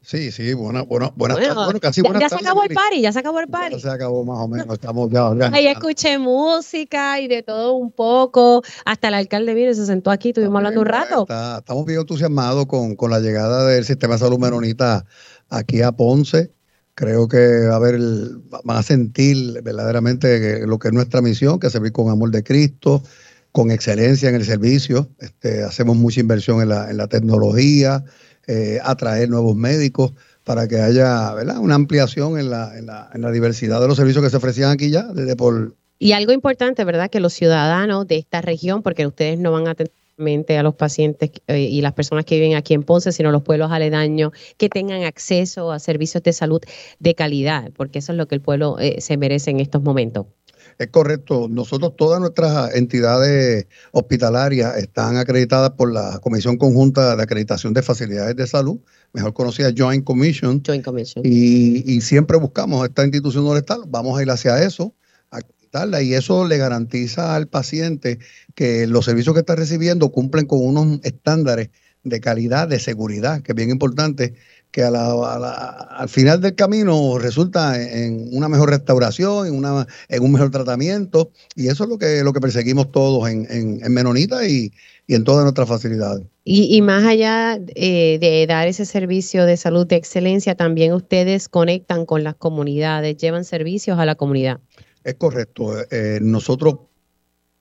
Sí, sí, buena, buena, buenas Bueno, tardes. Bueno, casi ya, buenas ya se acabó el party, ya se acabó el party. Ya se acabó más o menos. Estamos ya organizando. Ahí escuché música y de todo un poco. Hasta el alcalde vino y se sentó aquí, estuvimos hablando un rato. Está- estamos bien entusiasmados con, con la llegada del sistema de salud menonita aquí a Ponce. Creo que va a haber, el- van a sentir verdaderamente lo que es nuestra misión, que es servir con amor de Cristo, con excelencia en el servicio. Este, hacemos mucha inversión en la, en la tecnología, eh, atraer nuevos médicos para que haya ¿verdad? una ampliación en la, en, la, en la diversidad de los servicios que se ofrecían aquí ya, desde por Y algo importante, ¿verdad? Que los ciudadanos de esta región, porque ustedes no van a solamente a los pacientes eh, y las personas que viven aquí en Ponce, sino los pueblos aledaños, que tengan acceso a servicios de salud de calidad, porque eso es lo que el pueblo eh, se merece en estos momentos. Es correcto. Nosotros, todas nuestras entidades hospitalarias están acreditadas por la Comisión Conjunta de Acreditación de Facilidades de Salud, mejor conocida Joint Commission, Joint Commission. y, y siempre buscamos esta institución donde está. Vamos a ir hacia eso, a acreditarla, y eso le garantiza al paciente que los servicios que está recibiendo cumplen con unos estándares de calidad, de seguridad, que es bien importante, que a la- a la- al final del camino resulta en una mejor restauración, en, una, en un mejor tratamiento, y eso es lo que, lo que perseguimos todos en, en, en Menonita y, y en todas nuestras facilidades. Y, y más allá eh, de dar ese servicio de salud de excelencia, también ustedes conectan con las comunidades, llevan servicios a la comunidad. Es correcto. eh, nosotros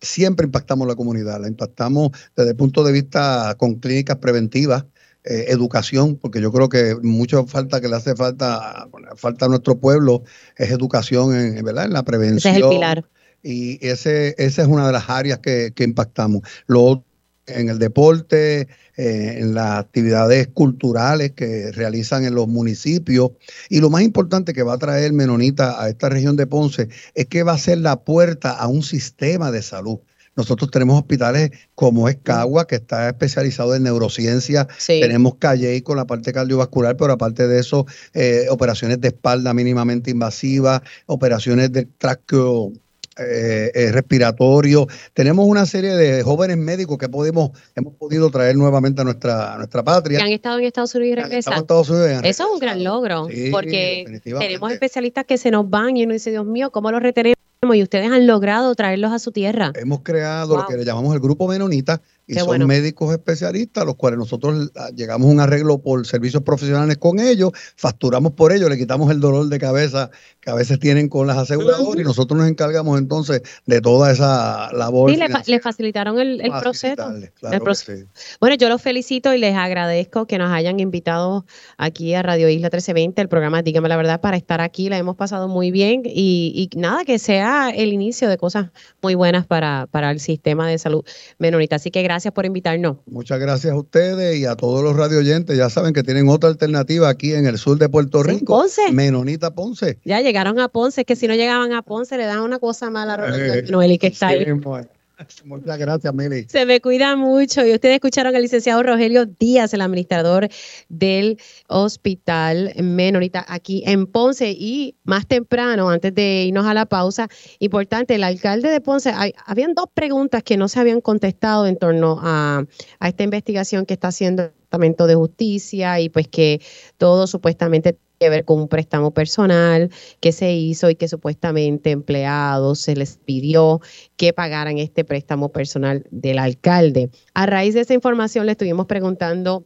siempre impactamos la comunidad, la impactamos desde el punto de vista con clínicas preventivas, eh, educación, porque yo creo que mucho falta que le hace falta, falta a nuestro pueblo es educación en, ¿verdad? en la Ese prevención. es el pilar. Y ese, esa es una de las áreas que, que impactamos. Lo en el deporte, eh, en las actividades culturales que realizan en los municipios. Y lo más importante que va a traer Menonita a esta región de Ponce es que va a ser la puerta a un sistema de salud. Nosotros tenemos hospitales como es Cagua, que está especializado en neurociencia. Sí. Tenemos Calle con la parte cardiovascular, pero aparte de eso, eh, operaciones de espalda mínimamente invasivas, operaciones del tracto eh, eh, respiratorio. Tenemos una serie de jóvenes médicos que podemos, hemos podido traer nuevamente a nuestra, a nuestra que patria. han estado en Estados Unidos y regresan. Estados Unidos y han Eso es un gran logro, Sí, porque tenemos especialistas que se nos van y uno dice, Dios mío, ¿cómo los retenemos? Y ustedes han logrado traerlos a su tierra. Hemos creado lo que le llamamos el grupo menonita, y Qué son bueno. médicos especialistas, los cuales nosotros ah, llegamos a un arreglo por servicios profesionales con ellos, facturamos por ellos, le quitamos el dolor de cabeza que a veces tienen con las aseguradoras y nosotros nos encargamos entonces de toda esa labor. Sí, le, fa- financiera. le facilitaron el, el proceso. Claro el proceso. sí. Bueno, yo los felicito y les agradezco que nos hayan invitado aquí a Radio Isla 1320, el programa Dígame la Verdad, para estar aquí. La hemos pasado muy bien y, y nada, que sea el inicio de cosas muy buenas para, para el sistema de salud menonita. Así que gracias por invitarnos. Muchas gracias a ustedes y a todos los radio oyentes. Ya saben que tienen otra alternativa aquí en el sur de Puerto Sí, Rico. Ponce. Menonita Ponce. Ya llegaron a Ponce, es que si no llegaban a Ponce le dan una cosa mala a Eh, Noeli, que está ahí. Sí, bueno. *laughs* Muchas gracias, Mili. Se me cuida mucho. Y ustedes escucharon al licenciado Rogelio Díaz, el administrador del Hospital Menorita aquí en Ponce. Y más temprano, antes de irnos a la pausa, importante, el alcalde de Ponce, hay- habían dos preguntas que no se habían contestado en torno a, a esta investigación que está haciendo el Departamento de Justicia y pues que todo supuestamente que ver con un préstamo personal que se hizo y que supuestamente empleados se les pidió que pagaran este préstamo personal del alcalde. A raíz de esa información le estuvimos preguntando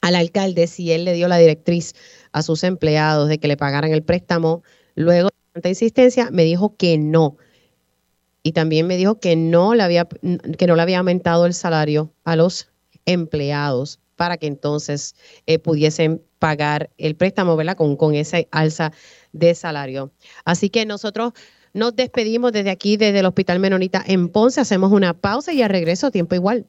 al alcalde si él le dio la directriz a sus empleados de que le pagaran el préstamo. Luego de tanta insistencia me dijo que no. Y también me dijo que no le había, que no le había aumentado el salario a los empleados para que entonces eh, pudiesen pagar el préstamo, ¿verdad? Con, con esa alza de salario. Así que nosotros nos despedimos desde aquí, desde el Hospital Menonita en Ponce, hacemos una pausa y al regreso tiempo igual.